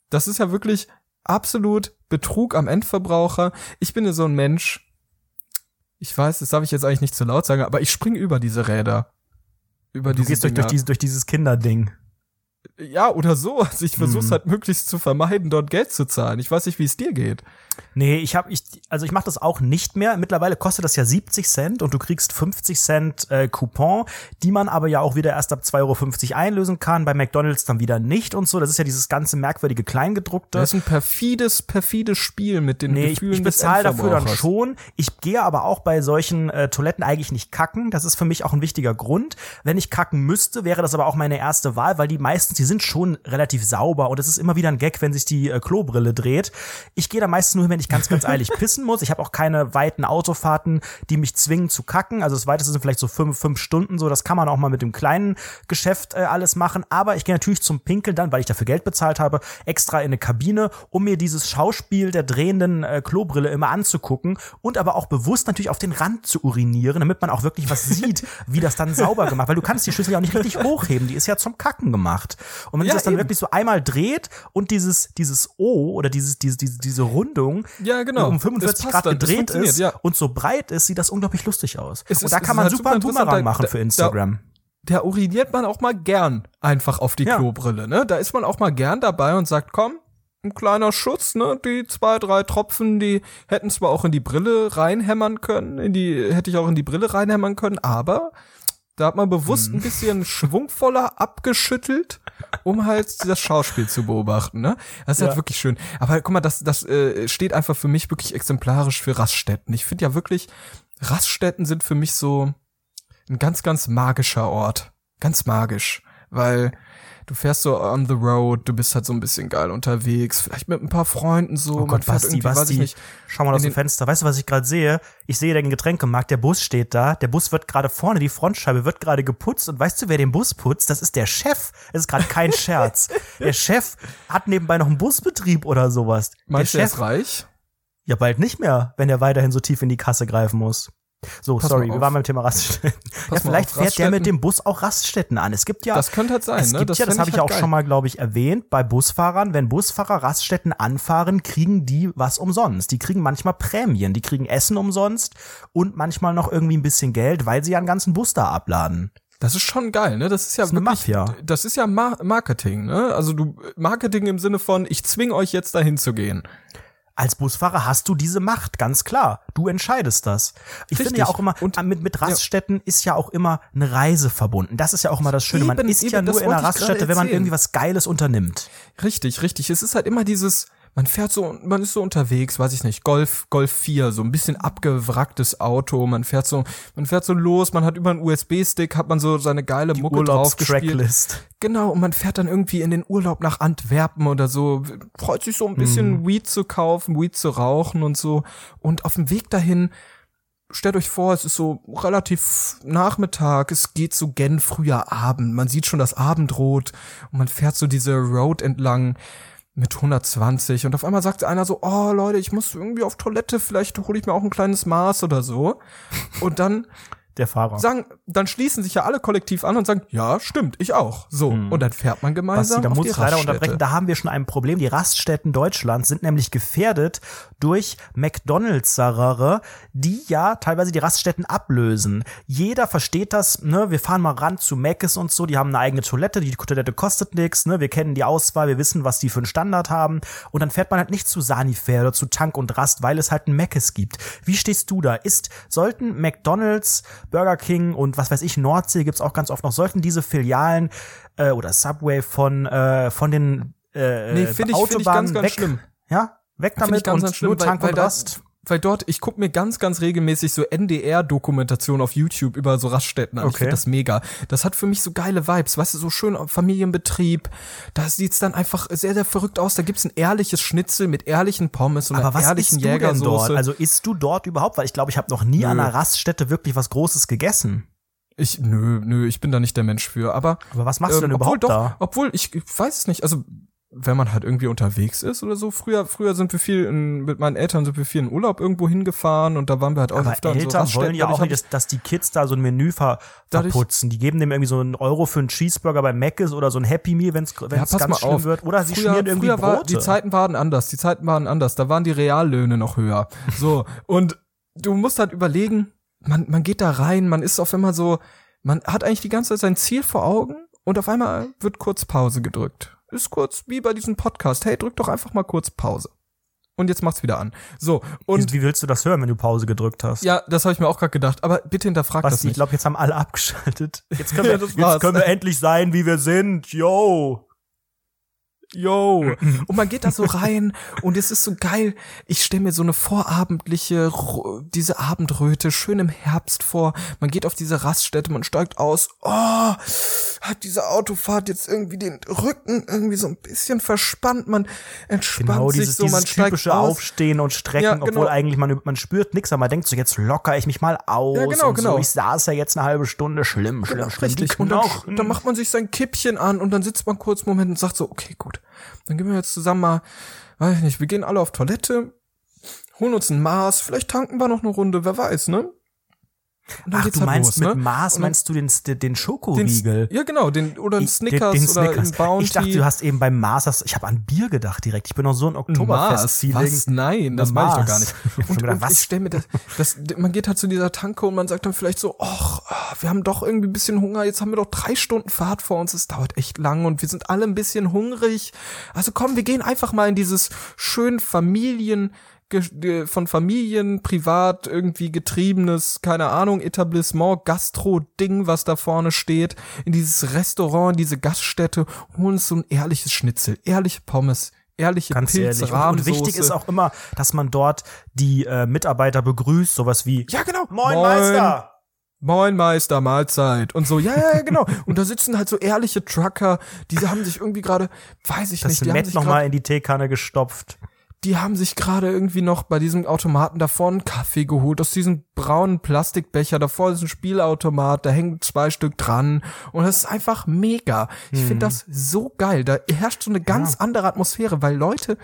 Das ist ja wirklich absolut Betrug am Endverbraucher. Ich bin ja so ein Mensch, ich weiß, das darf ich jetzt eigentlich nicht zu laut sagen, aber ich spring über diese Räder. Über du diese gehst durch, durch, dieses, durch dieses Kinderding. Ja, oder so. Also ich versuche mhm. halt möglichst zu vermeiden, dort Geld zu zahlen. Ich weiß nicht, wie es dir geht. Nee, ich habe ich also ich mache das auch nicht mehr. Mittlerweile kostet das ja 70 Cent und du kriegst 50 Cent äh, Coupon, die man aber ja auch wieder erst ab 2,50 Euro einlösen kann, bei McDonald's dann wieder nicht und so. Das ist ja dieses ganze merkwürdige Kleingedruckte. Das ist ein perfides, perfides Spiel mit den nee, Gefühlen ich, ich bezahle dafür dann schon. Ich gehe aber auch bei solchen äh, Toiletten eigentlich nicht kacken. Das ist für mich auch ein wichtiger Grund. Wenn ich kacken müsste, wäre das aber auch meine erste Wahl, weil die meistens die sind schon relativ sauber und es ist immer wieder ein Gag, wenn sich die äh, Klobrille dreht. Ich gehe da meistens nur hin, wenn ich ganz, ganz eilig pissen muss. Ich habe auch keine weiten Autofahrten, die mich zwingen zu kacken. Also das weiteste sind vielleicht so fünf, fünf Stunden so. Das kann man auch mal mit dem kleinen Geschäft äh, alles machen. Aber ich gehe natürlich zum Pinkeln dann, weil ich dafür Geld bezahlt habe, extra in eine Kabine, um mir dieses Schauspiel der drehenden äh, Klobrille immer anzugucken und aber auch bewusst natürlich auf den Rand zu urinieren, damit man auch wirklich was sieht, wie das dann sauber gemacht, weil du kannst die Schüssel ja auch nicht richtig hochheben, die ist ja zum Kacken gemacht. Und wenn ja, das dann eben. wirklich so einmal dreht und dieses dieses O oder dieses diese diese, diese Rundung ja, genau. um 45 Grad dann, gedreht ist ja. und so breit ist, sieht das unglaublich lustig aus. Es und ist, da kann man halt super einen Boomerang machen für Instagram. Da, da uriniert man auch mal gern einfach auf die ja. Klobrille, ne? Da ist man auch mal gern dabei und sagt, komm, ein kleiner Schutz, ne? Die zwei, drei Tropfen, die hätten zwar auch in die Brille reinhämmern können, in die, hätte ich auch in die Brille reinhämmern können, aber da hat man bewusst ein bisschen schwungvoller abgeschüttelt, um halt das Schauspiel zu beobachten, ne? Das ist ja. halt wirklich schön. Aber guck mal, das, das äh, steht einfach für mich wirklich exemplarisch für Raststätten. Ich finde ja wirklich, Raststätten sind für mich so ein ganz, ganz magischer Ort. Ganz magisch. Weil du fährst so on the road, du bist halt so ein bisschen geil unterwegs, vielleicht mit ein paar Freunden so. Oh Gott, man fährt Basti, irgendwie, Basti, weiß ich nicht. Schau mal aus dem Fenster. Weißt du, was ich gerade sehe? Ich sehe den Getränkemarkt, der Bus steht da, der Bus wird gerade vorne, die Frontscheibe wird gerade geputzt und weißt du, wer den Bus putzt? Das ist der Chef. Das ist gerade kein Scherz. der Chef hat nebenbei noch einen Busbetrieb oder sowas. Meinst der Chef ist reich? Ja, bald nicht mehr, wenn er weiterhin so tief in die Kasse greifen muss. So, Pass sorry, wir waren beim Thema Raststätten. ja, vielleicht fährt Raststätten. der mit dem Bus auch Raststätten an. Es gibt ja. Das könnte halt sein, es ne? Gibt das ja, das habe ich, halt auch geil. schon mal, glaube ich, erwähnt, bei Busfahrern, wenn Busfahrer Raststätten anfahren, kriegen die was umsonst. Die kriegen manchmal Prämien, die kriegen Essen umsonst und manchmal noch irgendwie ein bisschen Geld, weil sie ja einen ganzen Bus da abladen. Das ist schon geil, ne? Das ist ja das ist wirklich, Mafia. Das ist ja Mar Marketing, ne? Also du Marketing im Sinne von ich zwing euch jetzt dahin zu gehen als Busfahrer hast du diese Macht, ganz klar. Du entscheidest das. Ich Richtig. finde ja auch immer, und mit, mit Raststätten ja. ist ja auch immer eine Reise verbunden. Das ist ja auch immer das Schöne. Eben, man ist eben, ja nur in einer Raststätte, wenn man irgendwie was Geiles unternimmt. Richtig, richtig. Es ist halt immer dieses, man fährt so, man ist so unterwegs, weiß ich nicht, Golf, Golf 4, so ein bisschen abgewracktes Auto, man fährt so, man fährt so los, man hat über einen USB-Stick, hat man so seine geile Die Mucke drauf gespielt. Genau, und man fährt dann irgendwie in den Urlaub nach Antwerpen oder so, freut sich so ein bisschen mm. Weed zu kaufen, Weed zu rauchen und so. Und auf dem Weg dahin, stellt euch vor, es ist so relativ Nachmittag, es geht so gen früher Abend, man sieht schon das Abendrot und man fährt so diese Road entlang mit 120 und auf einmal sagt einer so, oh Leute, ich muss irgendwie auf Toilette, vielleicht hole ich mir auch ein kleines Maß oder so. Und dann der Fahrer. Sagen, dann schließen sich ja alle kollektiv an und sagen, ja, stimmt, ich auch. So. Hm. Und dann fährt man gemeinsam. Basti, da muss ich leider unterbrechen. Da haben wir schon ein Problem. Die Raststätten Deutschlands sind nämlich gefährdet durch McDonalds-Sarere, die ja teilweise die Raststätten ablösen. Jeder versteht das, ne? Wir fahren mal ran zu Mc's und so, die haben eine eigene Toilette, die Toilette kostet nichts, ne? Wir kennen die Auswahl, wir wissen, was die für einen Standard haben. Und dann fährt man halt nicht zu Sanifair oder zu Tank und Rast, weil es halt ein Mc's gibt. Wie stehst du da? Ist, sollten McDonalds Burger King und was weiß ich, Nordsee gibt's auch ganz oft noch. Sollten diese Filialen äh, oder Subway von, äh, von den äh, nee, find ich, Autobahnen find ich ganz, ganz weg, schlimm. Ja, weg damit ganz, und ganz schlimm, nur Tank weil, weil und Rast weil dort, ich gucke mir ganz, ganz regelmäßig so NDR-Dokumentation auf YouTube über so Raststätten an. Okay. Ich finde das mega. Das hat für mich so geile Vibes, weißt du, so schön Familienbetrieb. Da sieht's dann einfach sehr, sehr verrückt aus. Da gibt's ein ehrliches Schnitzel mit ehrlichen Pommes und Aber einer ehrlichen Jägersoße. Also isst du dort überhaupt? Weil ich glaube, ich habe noch nie nö. an einer Raststätte wirklich was Großes gegessen. Ich, nö, nö, ich bin da nicht der Mensch für. Aber, aber was machst du denn ähm, überhaupt doch, da? Obwohl, ich, ich weiß es nicht. Also wenn man halt irgendwie unterwegs ist oder so. Früher, früher sind wir viel in, mit meinen Eltern sind wir viel in Urlaub irgendwo hingefahren und da waren wir halt auch Aber öfter Eltern so wollen ja auch nicht, dass, dass, die Kids da so ein Menü ver, verputzen. Die geben dem irgendwie so einen Euro für einen Cheeseburger bei Mc's oder so ein Happy Meal, wenn es ja, ganz schlimm auf. wird. Oder sie früher, schmieren irgendwie früher Brote. War, die Zeiten waren anders. Die Zeiten waren anders. Da waren die Reallöhne noch höher. So. und du musst halt überlegen, man, man geht da rein, man ist auf immer so, man hat eigentlich die ganze Zeit sein Ziel vor Augen und auf einmal wird kurz Pause gedrückt ist kurz wie bei diesem Podcast. Hey, drück doch einfach mal kurz Pause. Und jetzt macht's wieder an. So, und. Wie, wie willst du das hören, wenn du Pause gedrückt hast? Ja, das habe ich mir auch gerade gedacht. Aber bitte hinterfrag Was, das nicht. Ich glaube, jetzt haben alle abgeschaltet. Jetzt können wir, jetzt können wir endlich sein, wie wir sind. Yo. Yo. Und man geht da so rein und es ist so geil. Ich stelle mir so eine vorabendliche, diese Abendröte schön im Herbst vor. Man geht auf diese Raststätte, man steigt aus. Oh, hat diese Autofahrt jetzt irgendwie den Rücken irgendwie so ein bisschen verspannt. Man entspannt Genau, sich dieses, so, dieses man steigt typische aus. Aufstehen und Strecken, Ja, genau. obwohl eigentlich man, man spürt nichts, aber man denkt so, jetzt locker ich mich mal aus. Ja, genau, und genau. So. Ich saß ja jetzt eine halbe Stunde, schlimm, schlimm, Genau, schlimm. Richtig. Und dann, dann macht man sich sein Kippchen an und dann sitzt man kurz einen Moment und sagt so, okay, gut, dann gehen wir jetzt zusammen mal, weiß ich nicht, wir gehen alle auf Toilette, holen uns ein Maß, vielleicht tanken wir noch eine Runde, wer weiß, ne? Ach, du halt meinst los, mit ne? Mars, meinst du den, den, den Den, Schokoriegel? ja, genau, den, oder ein Ich- Snickers den- den oder Snickers. ein Bounty. Ich dachte, du hast eben beim Mars, das, ich habe an Bier gedacht direkt. Ich bin noch so ein Oktoberfest-Feeling. was? Nein, das Ein meine ich doch gar nicht. Ich Und, gedacht, und was? ich stelle mir das, das, man geht halt zu dieser Tanke und man sagt dann vielleicht so, ach, wir haben doch irgendwie ein bisschen Hunger, jetzt haben wir doch drei Stunden Fahrt vor uns, es dauert echt lang und wir sind alle ein bisschen hungrig. Also komm, wir gehen einfach mal in dieses schön Familien, von Familien privat irgendwie getriebenes, keine Ahnung, Etablissement, Gastro-Ding, was da vorne steht, in dieses Restaurant, in diese Gaststätte, holen uns so ein ehrliches Schnitzel, ehrliche Pommes, ehrliche Ganz ehrlich. Und, und wichtig ist auch immer, dass man dort die äh, Mitarbeiter begrüßt, sowas wie Ja, genau. Moin, Meister! Moin Meister, Mahlzeit. Und so, ja, ja, ja, genau. Und da sitzen halt so ehrliche Trucker, die haben sich irgendwie gerade, weiß ich Das nicht, die haben Mett sich nochmal gerade, in die Teekanne gestopft. Die haben sich gerade irgendwie noch bei diesem Automaten davor einen Kaffee geholt, aus diesem braunen Plastikbecher, davor ist ein Spielautomat, da hängen zwei Stück dran. Und das ist einfach mega. Ich Mhm. finde das so geil. Da herrscht so eine ganz andere Atmosphäre, weil Leute,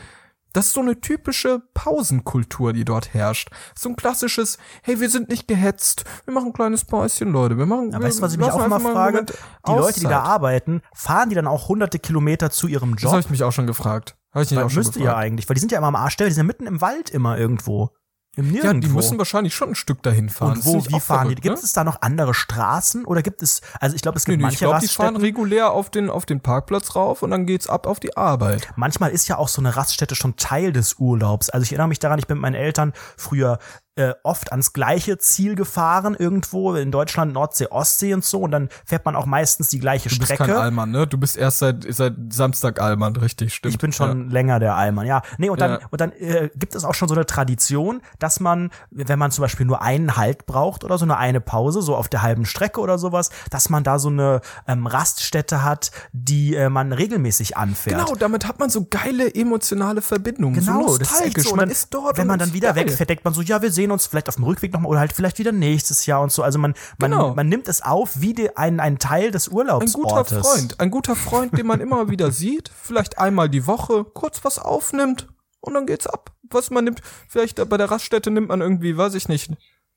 das ist so eine typische Pausenkultur, die dort herrscht. So ein klassisches, hey, wir sind nicht gehetzt, wir machen ein kleines Päuschen, Leute. Wir machen, Ja, wir weißt du, was ich mich auch immer frage? Die Leute, die da Auszeit. arbeiten, fahren die dann auch hunderte Kilometer zu ihrem Das habe Job? ich mich auch schon gefragt. Habe ich nicht Weil auch schon müsste ja eigentlich, weil die sind ja immer am Arsch, die sind ja mitten im Wald immer irgendwo. Im Nirgendwo. Ja, die müssen wahrscheinlich schon ein Stück dahin fahren. und wo, ich wie fahren die? verrückt, Gibt ne? es da noch andere Straßen oder gibt es, also ich glaube, es gibt Nee, nee, ich manche glaube, die fahren regulär auf den, auf den Parkplatz rauf und dann geht's ab auf die Arbeit. Manchmal ist ja auch so eine Raststätte schon Teil des Urlaubs. Also ich erinnere mich daran, ich bin mit meinen Eltern früher äh, oft ans gleiche Ziel gefahren, irgendwo in Deutschland, Nordsee, Ostsee und so. Und dann fährt man auch meistens die gleiche Du bist Strecke. kein Allmann, ne? Du bist erst seit, seit Samstag Allmann, richtig, stimmt. Ich bin schon länger der Allmann, ja. Nee, und dann, Ja. und dann äh, gibt es auch schon so eine Tradition, dass man, wenn man zum Beispiel nur einen Halt braucht oder so eine eine Pause, so auf der halben Strecke oder sowas, dass man da so eine ähm, Raststätte hat, die äh, man regelmäßig anfährt. Genau, damit hat man so geile emotionale Verbindungen. Genau, so das ist echt nostalgisch. so. Man dann, ist dort. wenn man dann wieder geil. wegfährt, denkt man so, ja, wir sehen uns vielleicht auf dem Rückweg nochmal oder halt vielleicht wieder nächstes Jahr und so. Also man, man, Genau. man nimmt es auf wie die, ein, ein Teil des Ein guter Urlaubsortes. Freund, ein guter Freund, den man immer wieder sieht, vielleicht einmal die Woche, kurz was aufnimmt und dann geht's ab. Was man nimmt, vielleicht bei der Raststätte nimmt man irgendwie, weiß ich nicht,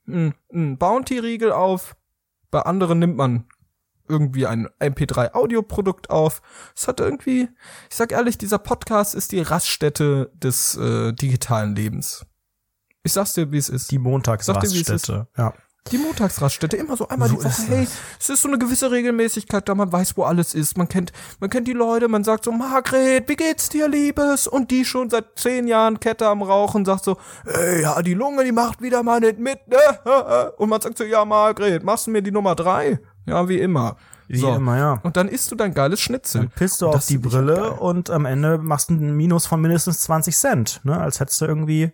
ein, ein Bounty-Riegel auf, bei anderen nimmt man irgendwie ein MP3-Audioprodukt auf. Es hat irgendwie, ich sag ehrlich, dieser Podcast ist die Raststätte des äh, digitalen Lebens. Ich sag's dir, wie es ist. Die. Montagsraststätte. Ja. Die Montagsraststätte, immer so einmal So die Woche. Hey, das. es ist so eine gewisse Regelmäßigkeit da, man weiß, wo alles ist. Man kennt, man kennt die Leute, man sagt so, Margret, wie geht's dir, Liebes? Und die schon seit zehn Jahren Kette am Rauchen sagt so, ey, ja, die Lunge, die macht wieder mal nicht mit, ne? Und man sagt so, ja, Margret, machst du mir die Nummer drei? Ja, wie immer. Wie so. immer, ja. Und dann isst du dein geiles Schnitzel. Dann pisst du auf die Brille und am Ende machst du einen Minus von mindestens 20 Cent, ne? Als hättest du irgendwie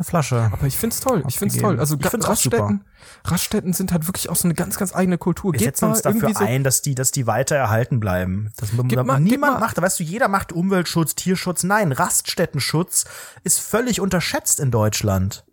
eine Flasche. Aber ich find's toll, ich find's toll. Also Ich find's auch Raststätten, Raststätten sind halt wirklich auch so eine ganz, ganz eigene Kultur. Wir Geht setzen mal uns dafür so, ein, dass die, dass die weiter erhalten bleiben. Das Gib mal- niemand mal- macht. Weißt du, jeder macht Umweltschutz, Tierschutz. Nein, Raststättenschutz ist völlig unterschätzt in Deutschland.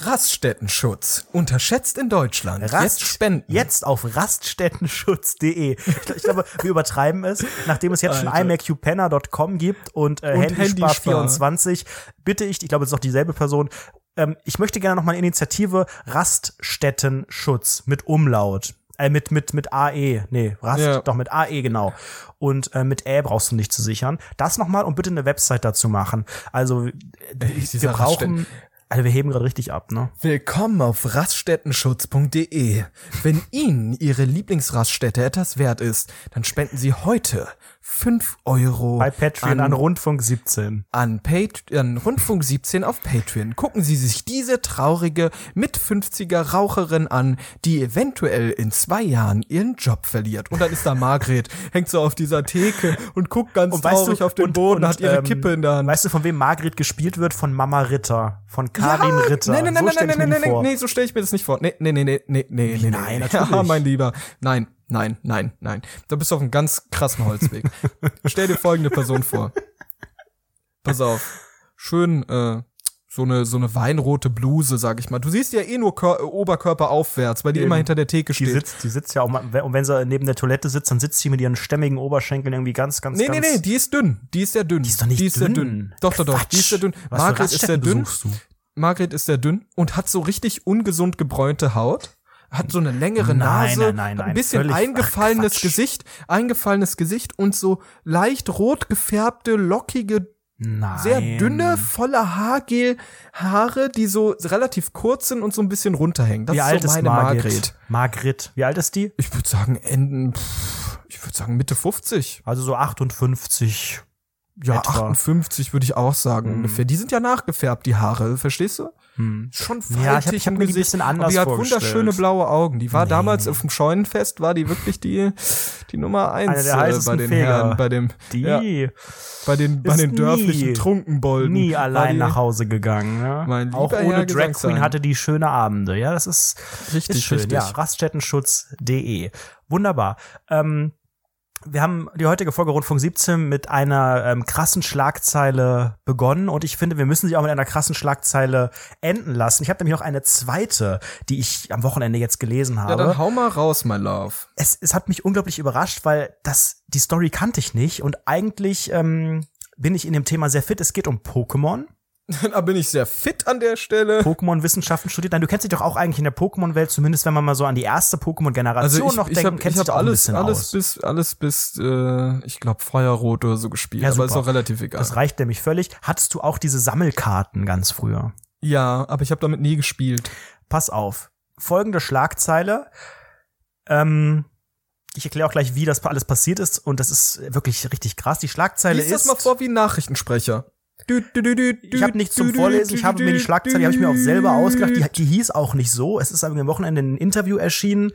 Raststättenschutz. Unterschätzt in Deutschland. Rast- Jetzt spenden. Jetzt auf raststättenschutz.de. Ich, glaub- ich glaube, wir übertreiben es, nachdem es jetzt schon iMacupenner.com gibt und, äh, Und Handyspar24, bitte ich, ich glaube, es ist auch dieselbe Person, ähm, ich möchte gerne noch mal eine Initiative Raststättenschutz mit Umlaut. Äh, mit, mit, mit AE. Nee, Rast, Ja. doch mit AE, genau. Und äh, mit Ä brauchst du nicht zu sichern. Das nochmal und bitte eine Website dazu machen. Also, äh, wir dieser brauchen, also wir heben gerade richtig ab, ne? Willkommen auf raststättenschutz.de. Wenn Ihnen Ihre Lieblingsraststätte etwas wert ist, dann spenden Sie heute 5 Euro Bei Patreon an, an, Rundfunk 17. an, Pat an Rundfunk 17 auf Patreon. Gucken Sie sich diese traurige mit 50er Raucherin an, die eventuell in zwei Jahren ihren Job verliert. Und dann ist da Margret, hängt so auf dieser Theke und guckt ganz Und weißt traurig du, auf den und- Boden, und, hat ihre ähm, Kippe in der Hand. Weißt du, von wem Margret gespielt wird? Von Mama Ritter. Von Karin ja, Ritter. Nein, nein, nein, so nein, nein, nein, nein, vor. nee, so stelle ich mir das nicht vor. Nee, nee, nee, nee, nee, nee, nee. nein, nee. natürlich. Ja, mein Lieber. Nein, nein, nein, nein. Da bist du auf einem ganz krassen Holzweg. Stell dir folgende Person vor. Pass auf. Schön, äh, so eine, so eine weinrote Bluse, sag ich mal. Du siehst ja eh nur Kör Oberkörper aufwärts, weil die immer hinter der Theke steht. Die sitzt, die sitzt ja auch mal, und wenn sie neben der Toilette sitzt, dann sitzt sie mit ihren stämmigen Oberschenkeln irgendwie ganz, ganz, Nee, ganz. nee, nee, die ist dünn. Die ist sehr dünn. Die ist doch nicht die ist dünn. dünn. Doch, doch, doch, die ist sehr dünn. Was Margret ist Raststätten dünn. Margret ist sehr dünn und hat so richtig ungesund gebräunte Haut. Hat so eine längere Nase, nein, nein, nein, ein bisschen ach, eingefallenes Quatsch. Gesicht, eingefallenes Gesicht und so leicht rot gefärbte, lockige, sehr dünne, voller Haargel Haare, die so relativ kurz sind und so ein bisschen runterhängen. Das Wie ist alt so ist meine Margret? Margret. Margret. Wie alt ist die? Ich würde sagen Enden, pff, ich würde sagen Mitte 50. Also so 58. Ja, Etwa. 58 würde ich auch sagen Hm. ungefähr. Die sind ja nachgefärbt, die Haare, verstehst du? Hm. Schon Ja, ich hab- ich hab mir die ein Gesicht, bisschen aber anders die hat wunderschöne blaue Augen. Die war Nee. damals auf dem Scheunenfest, war die wirklich die, die Nummer eins der äh, bei den Feger. Herren, bei dem, Die ja, bei den, bei den dörflichen nie- Trunkenbolden. nie allein die nach Hause gegangen. Ne? Auch ohne Herr Drag Queen hatte die schöne Abende. Ja, das ist, Richtig, ist schön. richtig. Ja, raststättenschutz.de. Wunderbar. Ähm, wir haben die heutige Folge Rundfunk 17 mit einer ähm, krassen Schlagzeile begonnen und ich finde, wir müssen sie auch mit einer krassen Schlagzeile enden lassen. Ich habe nämlich noch eine zweite, die ich am Wochenende jetzt gelesen habe. Ja, dann hau mal raus, my love. es, es hat mich unglaublich überrascht, weil das die Story kannte ich nicht und eigentlich ähm, bin ich in dem Thema sehr fit. Es geht um Pokémon. Da bin ich sehr fit an der Stelle. Pokémon-Wissenschaften studiert. Nein, du kennst dich doch auch eigentlich in der Pokémon-Welt, zumindest wenn man mal so an die erste Pokémon-Generation Also noch denkt, kennst ich dich auch ein alles, bisschen alles aus. bis, alles bis, äh, ich glaube Feuerrot oder so gespielt, Ja, aber ist auch relativ egal. Das reicht nämlich völlig. Hattest du auch diese Sammelkarten ganz früher? ja, aber ich habe damit nie gespielt. Pass auf. Folgende Schlagzeile. Ähm, ich erkläre auch gleich, wie das alles passiert ist und das ist wirklich richtig krass. Die Schlagzeile Lies das ist mal vor wie ein Nachrichtensprecher. Ich habe nichts zum Vorlesen, ich habe mir die Schlagzeile, die habe ich mir auch selber ausgedacht, die, die hieß auch nicht so. Es ist am Wochenende ein Interview erschienen.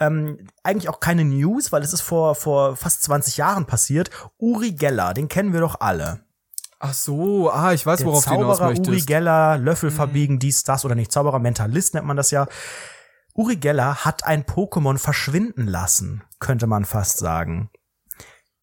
Ähm, eigentlich auch keine News, weil es ist vor, vor fast 20 Jahren passiert. Uri Geller, den kennen wir doch alle. Ach so, ah, ich weiß, Der worauf du hinaus Zauberer Uri möchtest. Geller, Löffel verbiegen, dies, das oder nicht. Zauberer, Mentalist nennt man das ja. Uri Geller hat ein Pokémon verschwinden lassen, könnte man fast sagen.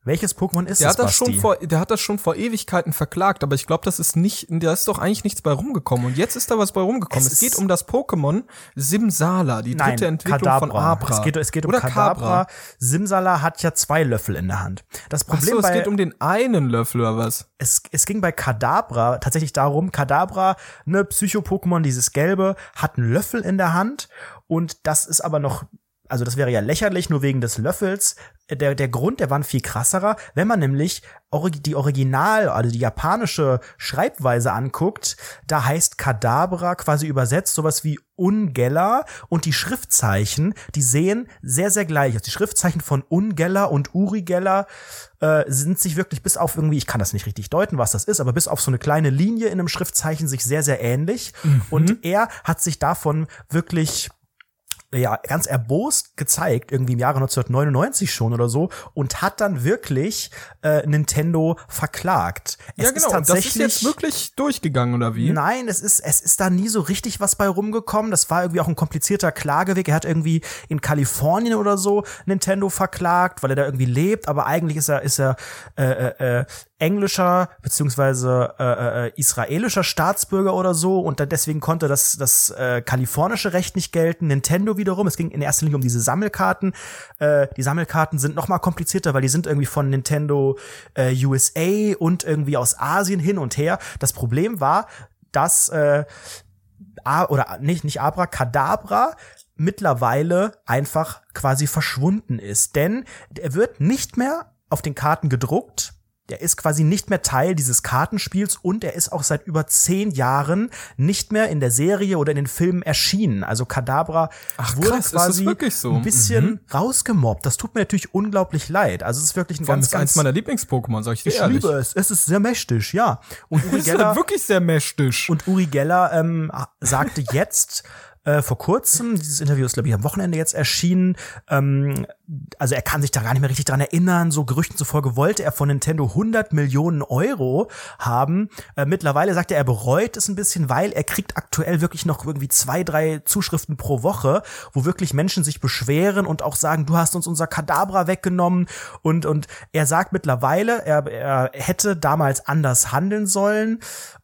Welches Pokémon ist Der es, hat das schon Basti? vor, der hat das schon vor Ewigkeiten verklagt, aber ich glaube, das ist nicht, da ist doch eigentlich nichts bei rumgekommen. Und jetzt ist da was bei rumgekommen. Es Es, geht um das Pokémon Simsala, die dritte Entwicklung von Abra. Es geht, es geht um Oder Kadabra. Simsala hat ja zwei Löffel in der Hand. Das Ach Problem so, es geht um den einen Löffel oder was? es, es ging bei Kadabra tatsächlich darum, Kadabra, ne Psycho-Pokémon, dieses gelbe, hat einen Löffel in der Hand und das ist aber noch also das wäre ja lächerlich, nur wegen des Löffels. Der, der Grund, der war ein viel krasserer. Wenn man nämlich die Original, also die japanische Schreibweise anguckt, da heißt Kadabra quasi übersetzt sowas wie Ungella und die Schriftzeichen, die sehen sehr, sehr gleich aus. Die Schriftzeichen von Ungella und Urigella äh, sind sich wirklich bis auf irgendwie, ich kann das nicht richtig deuten, was das ist, aber bis auf so eine kleine Linie in einem Schriftzeichen sich sehr, sehr ähnlich. Und er hat sich davon wirklich ja, ganz erbost gezeigt, irgendwie im Jahre 1999 schon oder so, und hat dann wirklich äh, Nintendo verklagt. Es ja, genau. ist Und das ist tatsächlich jetzt wirklich durchgegangen, oder wie? Nein, es ist, es ist da nie so richtig was bei rumgekommen. Das war irgendwie auch ein komplizierter Klageweg. Er hat irgendwie in Kalifornien oder so Nintendo verklagt, weil er da irgendwie lebt, aber eigentlich ist er, ist er äh, äh, äh, englischer beziehungsweise äh, äh, israelischer Staatsbürger oder so und dann deswegen konnte das das äh, kalifornische Recht nicht gelten. Nintendo wiederum, es ging in erster Linie um diese Sammelkarten. Äh, die Sammelkarten sind noch mal komplizierter, weil die sind irgendwie von Nintendo äh, USA und irgendwie aus Asien hin und her. Das Problem war, dass äh, A oder nicht nicht Abra Kadabra mittlerweile einfach quasi verschwunden ist, denn er wird nicht mehr auf den Karten gedruckt. Der ist quasi nicht mehr Teil dieses Kartenspiels und er ist auch seit über zehn Jahren nicht mehr in der Serie oder in den Filmen erschienen. Also Kadabra Ach, wurde krass, quasi wirklich so? Mhm. ein bisschen rausgemobbt. Das tut mir natürlich unglaublich leid. Also es ist wirklich ein Vor ganz, ist eins ganz meiner Lieblings-Pokémon, sag ich dir ich ehrlich. liebe es. Es ist sehr mächtig, ja. Und Uri Das ist Geller, wirklich sehr mächtig. und Uri Geller ähm, sagte jetzt, äh, vor kurzem, dieses Interview ist, glaube ich, am Wochenende jetzt erschienen, ähm, also er kann sich da gar nicht mehr richtig dran erinnern, so Gerüchten zufolge wollte er von Nintendo 100 Millionen Euro haben. Äh, mittlerweile sagt er, er bereut es ein bisschen, weil er kriegt aktuell wirklich noch irgendwie zwei, drei Zuschriften pro Woche, wo wirklich Menschen sich beschweren und auch sagen, du hast uns unser Kadabra weggenommen. Und, und er sagt mittlerweile, er, er hätte damals anders handeln sollen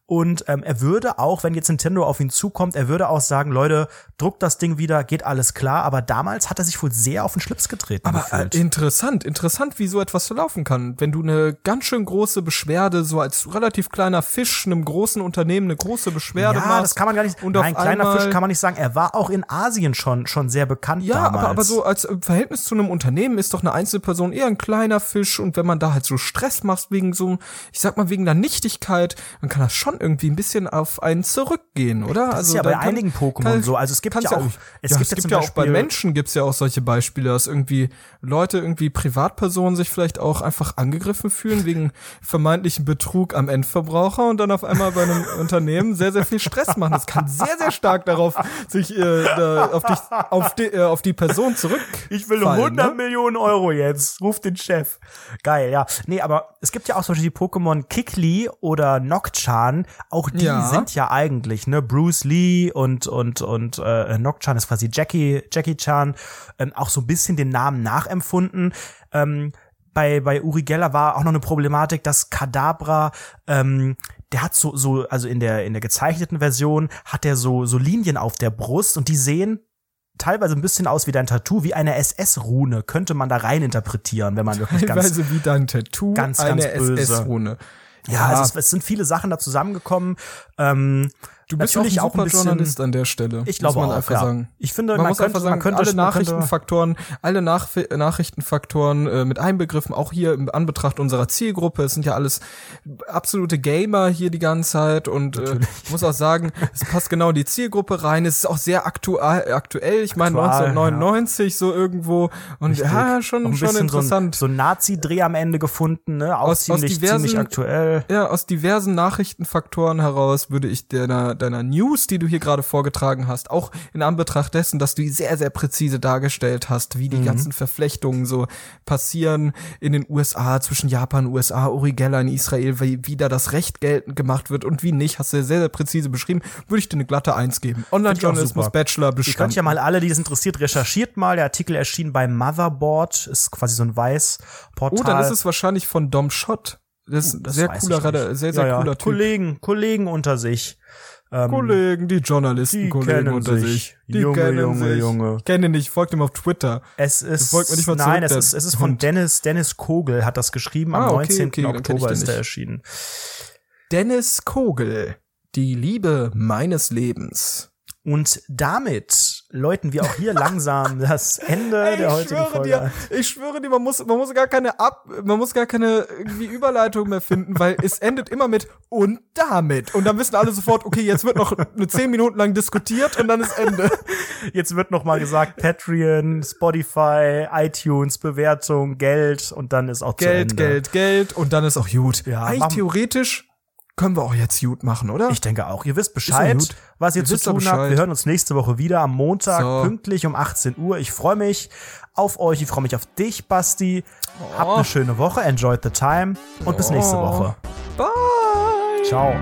und ähm, er würde auch, wenn jetzt Nintendo auf ihn zukommt, er würde auch sagen, Leute, druckt das Ding wieder, geht alles klar. Aber damals hat er sich wohl sehr auf den Schlips getreten. Aber äh, interessant, interessant, wie so etwas so laufen kann. Wenn du eine ganz schön große Beschwerde, so als relativ kleiner Fisch, einem großen Unternehmen eine große Beschwerde ja, machst. das kann man gar nicht. Und Nein, kleiner Fisch kann man nicht sagen. Er war auch in Asien schon schon sehr bekannt ja, damals. aber aber so als im Verhältnis zu einem Unternehmen ist doch eine Einzelperson eher ein kleiner Fisch. Und wenn man da halt so Stress macht wegen so, ich sag mal wegen der Nichtigkeit, dann kann das schon irgendwie ein bisschen auf einen zurückgehen, oder? Das also ist ja bei einigen Pokémon so. Also es gibt ja auch, es ja, gibt, es gibt ja auch bei Menschen gibt's ja auch solche Beispiele, dass irgendwie Leute irgendwie Privatpersonen sich vielleicht auch einfach angegriffen fühlen wegen vermeintlichen Betrug am Endverbraucher und dann auf einmal bei einem Unternehmen sehr sehr viel Stress machen. Das kann sehr sehr stark darauf sich äh, da, auf dich auf die äh, auf die Person zurück. Ich will 100 ne? Millionen Euro jetzt. Ruf den Chef. Geil, ja. Nee, aber es gibt ja auch zum Beispiel die Pokémon Kikli oder Nocturne. Auch die ja. sind ja eigentlich ne Bruce Lee und und und äh, Nocturne ist quasi Jackie Jackie Chan ähm, auch so ein bisschen den Namen nachempfunden. Ähm, bei, bei Uri Geller war auch noch eine Problematik, dass Kadabra, ähm, der hat so, so, also in der, in der gezeichneten Version hat er so, so Linien auf der Brust und die sehen teilweise ein bisschen aus wie dein Tattoo, wie eine SS-Rune, könnte man da rein interpretieren, wenn man wirklich teilweise ganz, wie dein Tattoo, ganz, ganz eine SS-Rune. Ja. Also es, es, sind viele Sachen da zusammengekommen. Ähm, Du bist natürlich auch ein, super Journalist an der Stelle. Ich glaube man auch, einfach ja. sagen. Ich finde, man, man muss könnte, einfach sagen, könnte, alle Nachrichtenfaktoren, alle Nach Nachrichtenfaktoren äh, mit einbegriffen, auch hier im Anbetracht unserer Zielgruppe. Es sind ja alles absolute Gamer hier die ganze Zeit und äh, ich muss auch sagen, es passt genau in die Zielgruppe rein. Es ist auch sehr aktuell. aktuell. Ich meine 1999 ja. so irgendwo und Richtig. ja schon schon interessant. So ein, so ein Nazi-Dreh am Ende gefunden, ne? Auch aus, ziemlich, aus diversen, ziemlich aktuell. Ja, aus diversen Nachrichtenfaktoren heraus würde ich der deiner News, die du hier gerade vorgetragen hast, auch in Anbetracht dessen, dass du die sehr, sehr präzise dargestellt hast, wie die mhm. ganzen Verflechtungen so passieren in den USA, zwischen Japan, USA, Uri Geller in Israel, wie, wie da das Recht geltend gemacht wird und wie nicht, hast du sehr, sehr präzise beschrieben, würde ich dir eine glatte Eins geben. Online-Journalismus, Bachelor, bestanden. Ich könnte ja mal alle, die es interessiert, recherchiert mal. Der Artikel erschien bei Motherboard, ist quasi so ein weiß Portal. Oh, dann ist es wahrscheinlich von Dom Schott. Das ist ein sehr cooler, sehr, sehr ja, cooler ja. Typ. Kollegen, Kollegen unter sich. Ähm, Kollegen, die Journalisten, die Kollegen unter sich. Die Junge, kennen Junge, sich. Junge. Ich kenne ihn nicht, folgt ihm auf Twitter. Es ist, folgt mir nicht mal nein, es ist, es ist von Dennis, Dennis Kogel hat das geschrieben. Am ah, okay, 19. Okay, Oktober ist er erschienen. Dennis Kogel, die Liebe meines Lebens. Und damit läuten wir auch hier langsam das Ende Ey, der heutigen Folge. Dir, ich schwöre dir, man muss, man muss gar keine Ab, man muss gar keine irgendwie Überleitung mehr finden, weil es endet immer mit und damit. Und dann wissen alle sofort, okay, jetzt wird noch eine zehn Minuten lang diskutiert und dann ist Ende. Jetzt wird noch mal gesagt Patreon, Spotify, iTunes, Bewertung, Geld und dann ist auch Geld. Geld, Geld und dann ist auch gut. Ja, Eigentlich theoretisch können wir auch jetzt gut machen, oder? Ich denke auch. Ihr wisst Bescheid, was ihr, ihr zu tun habt. Wir hören uns nächste Woche wieder am Montag, so. pünktlich um 18 Uhr. Ich freue mich auf euch. Ich freue mich auf dich, Basti. Oh. Habt eine schöne Woche. Enjoy the time. Und oh. bis nächste Woche. Bye. Ciao.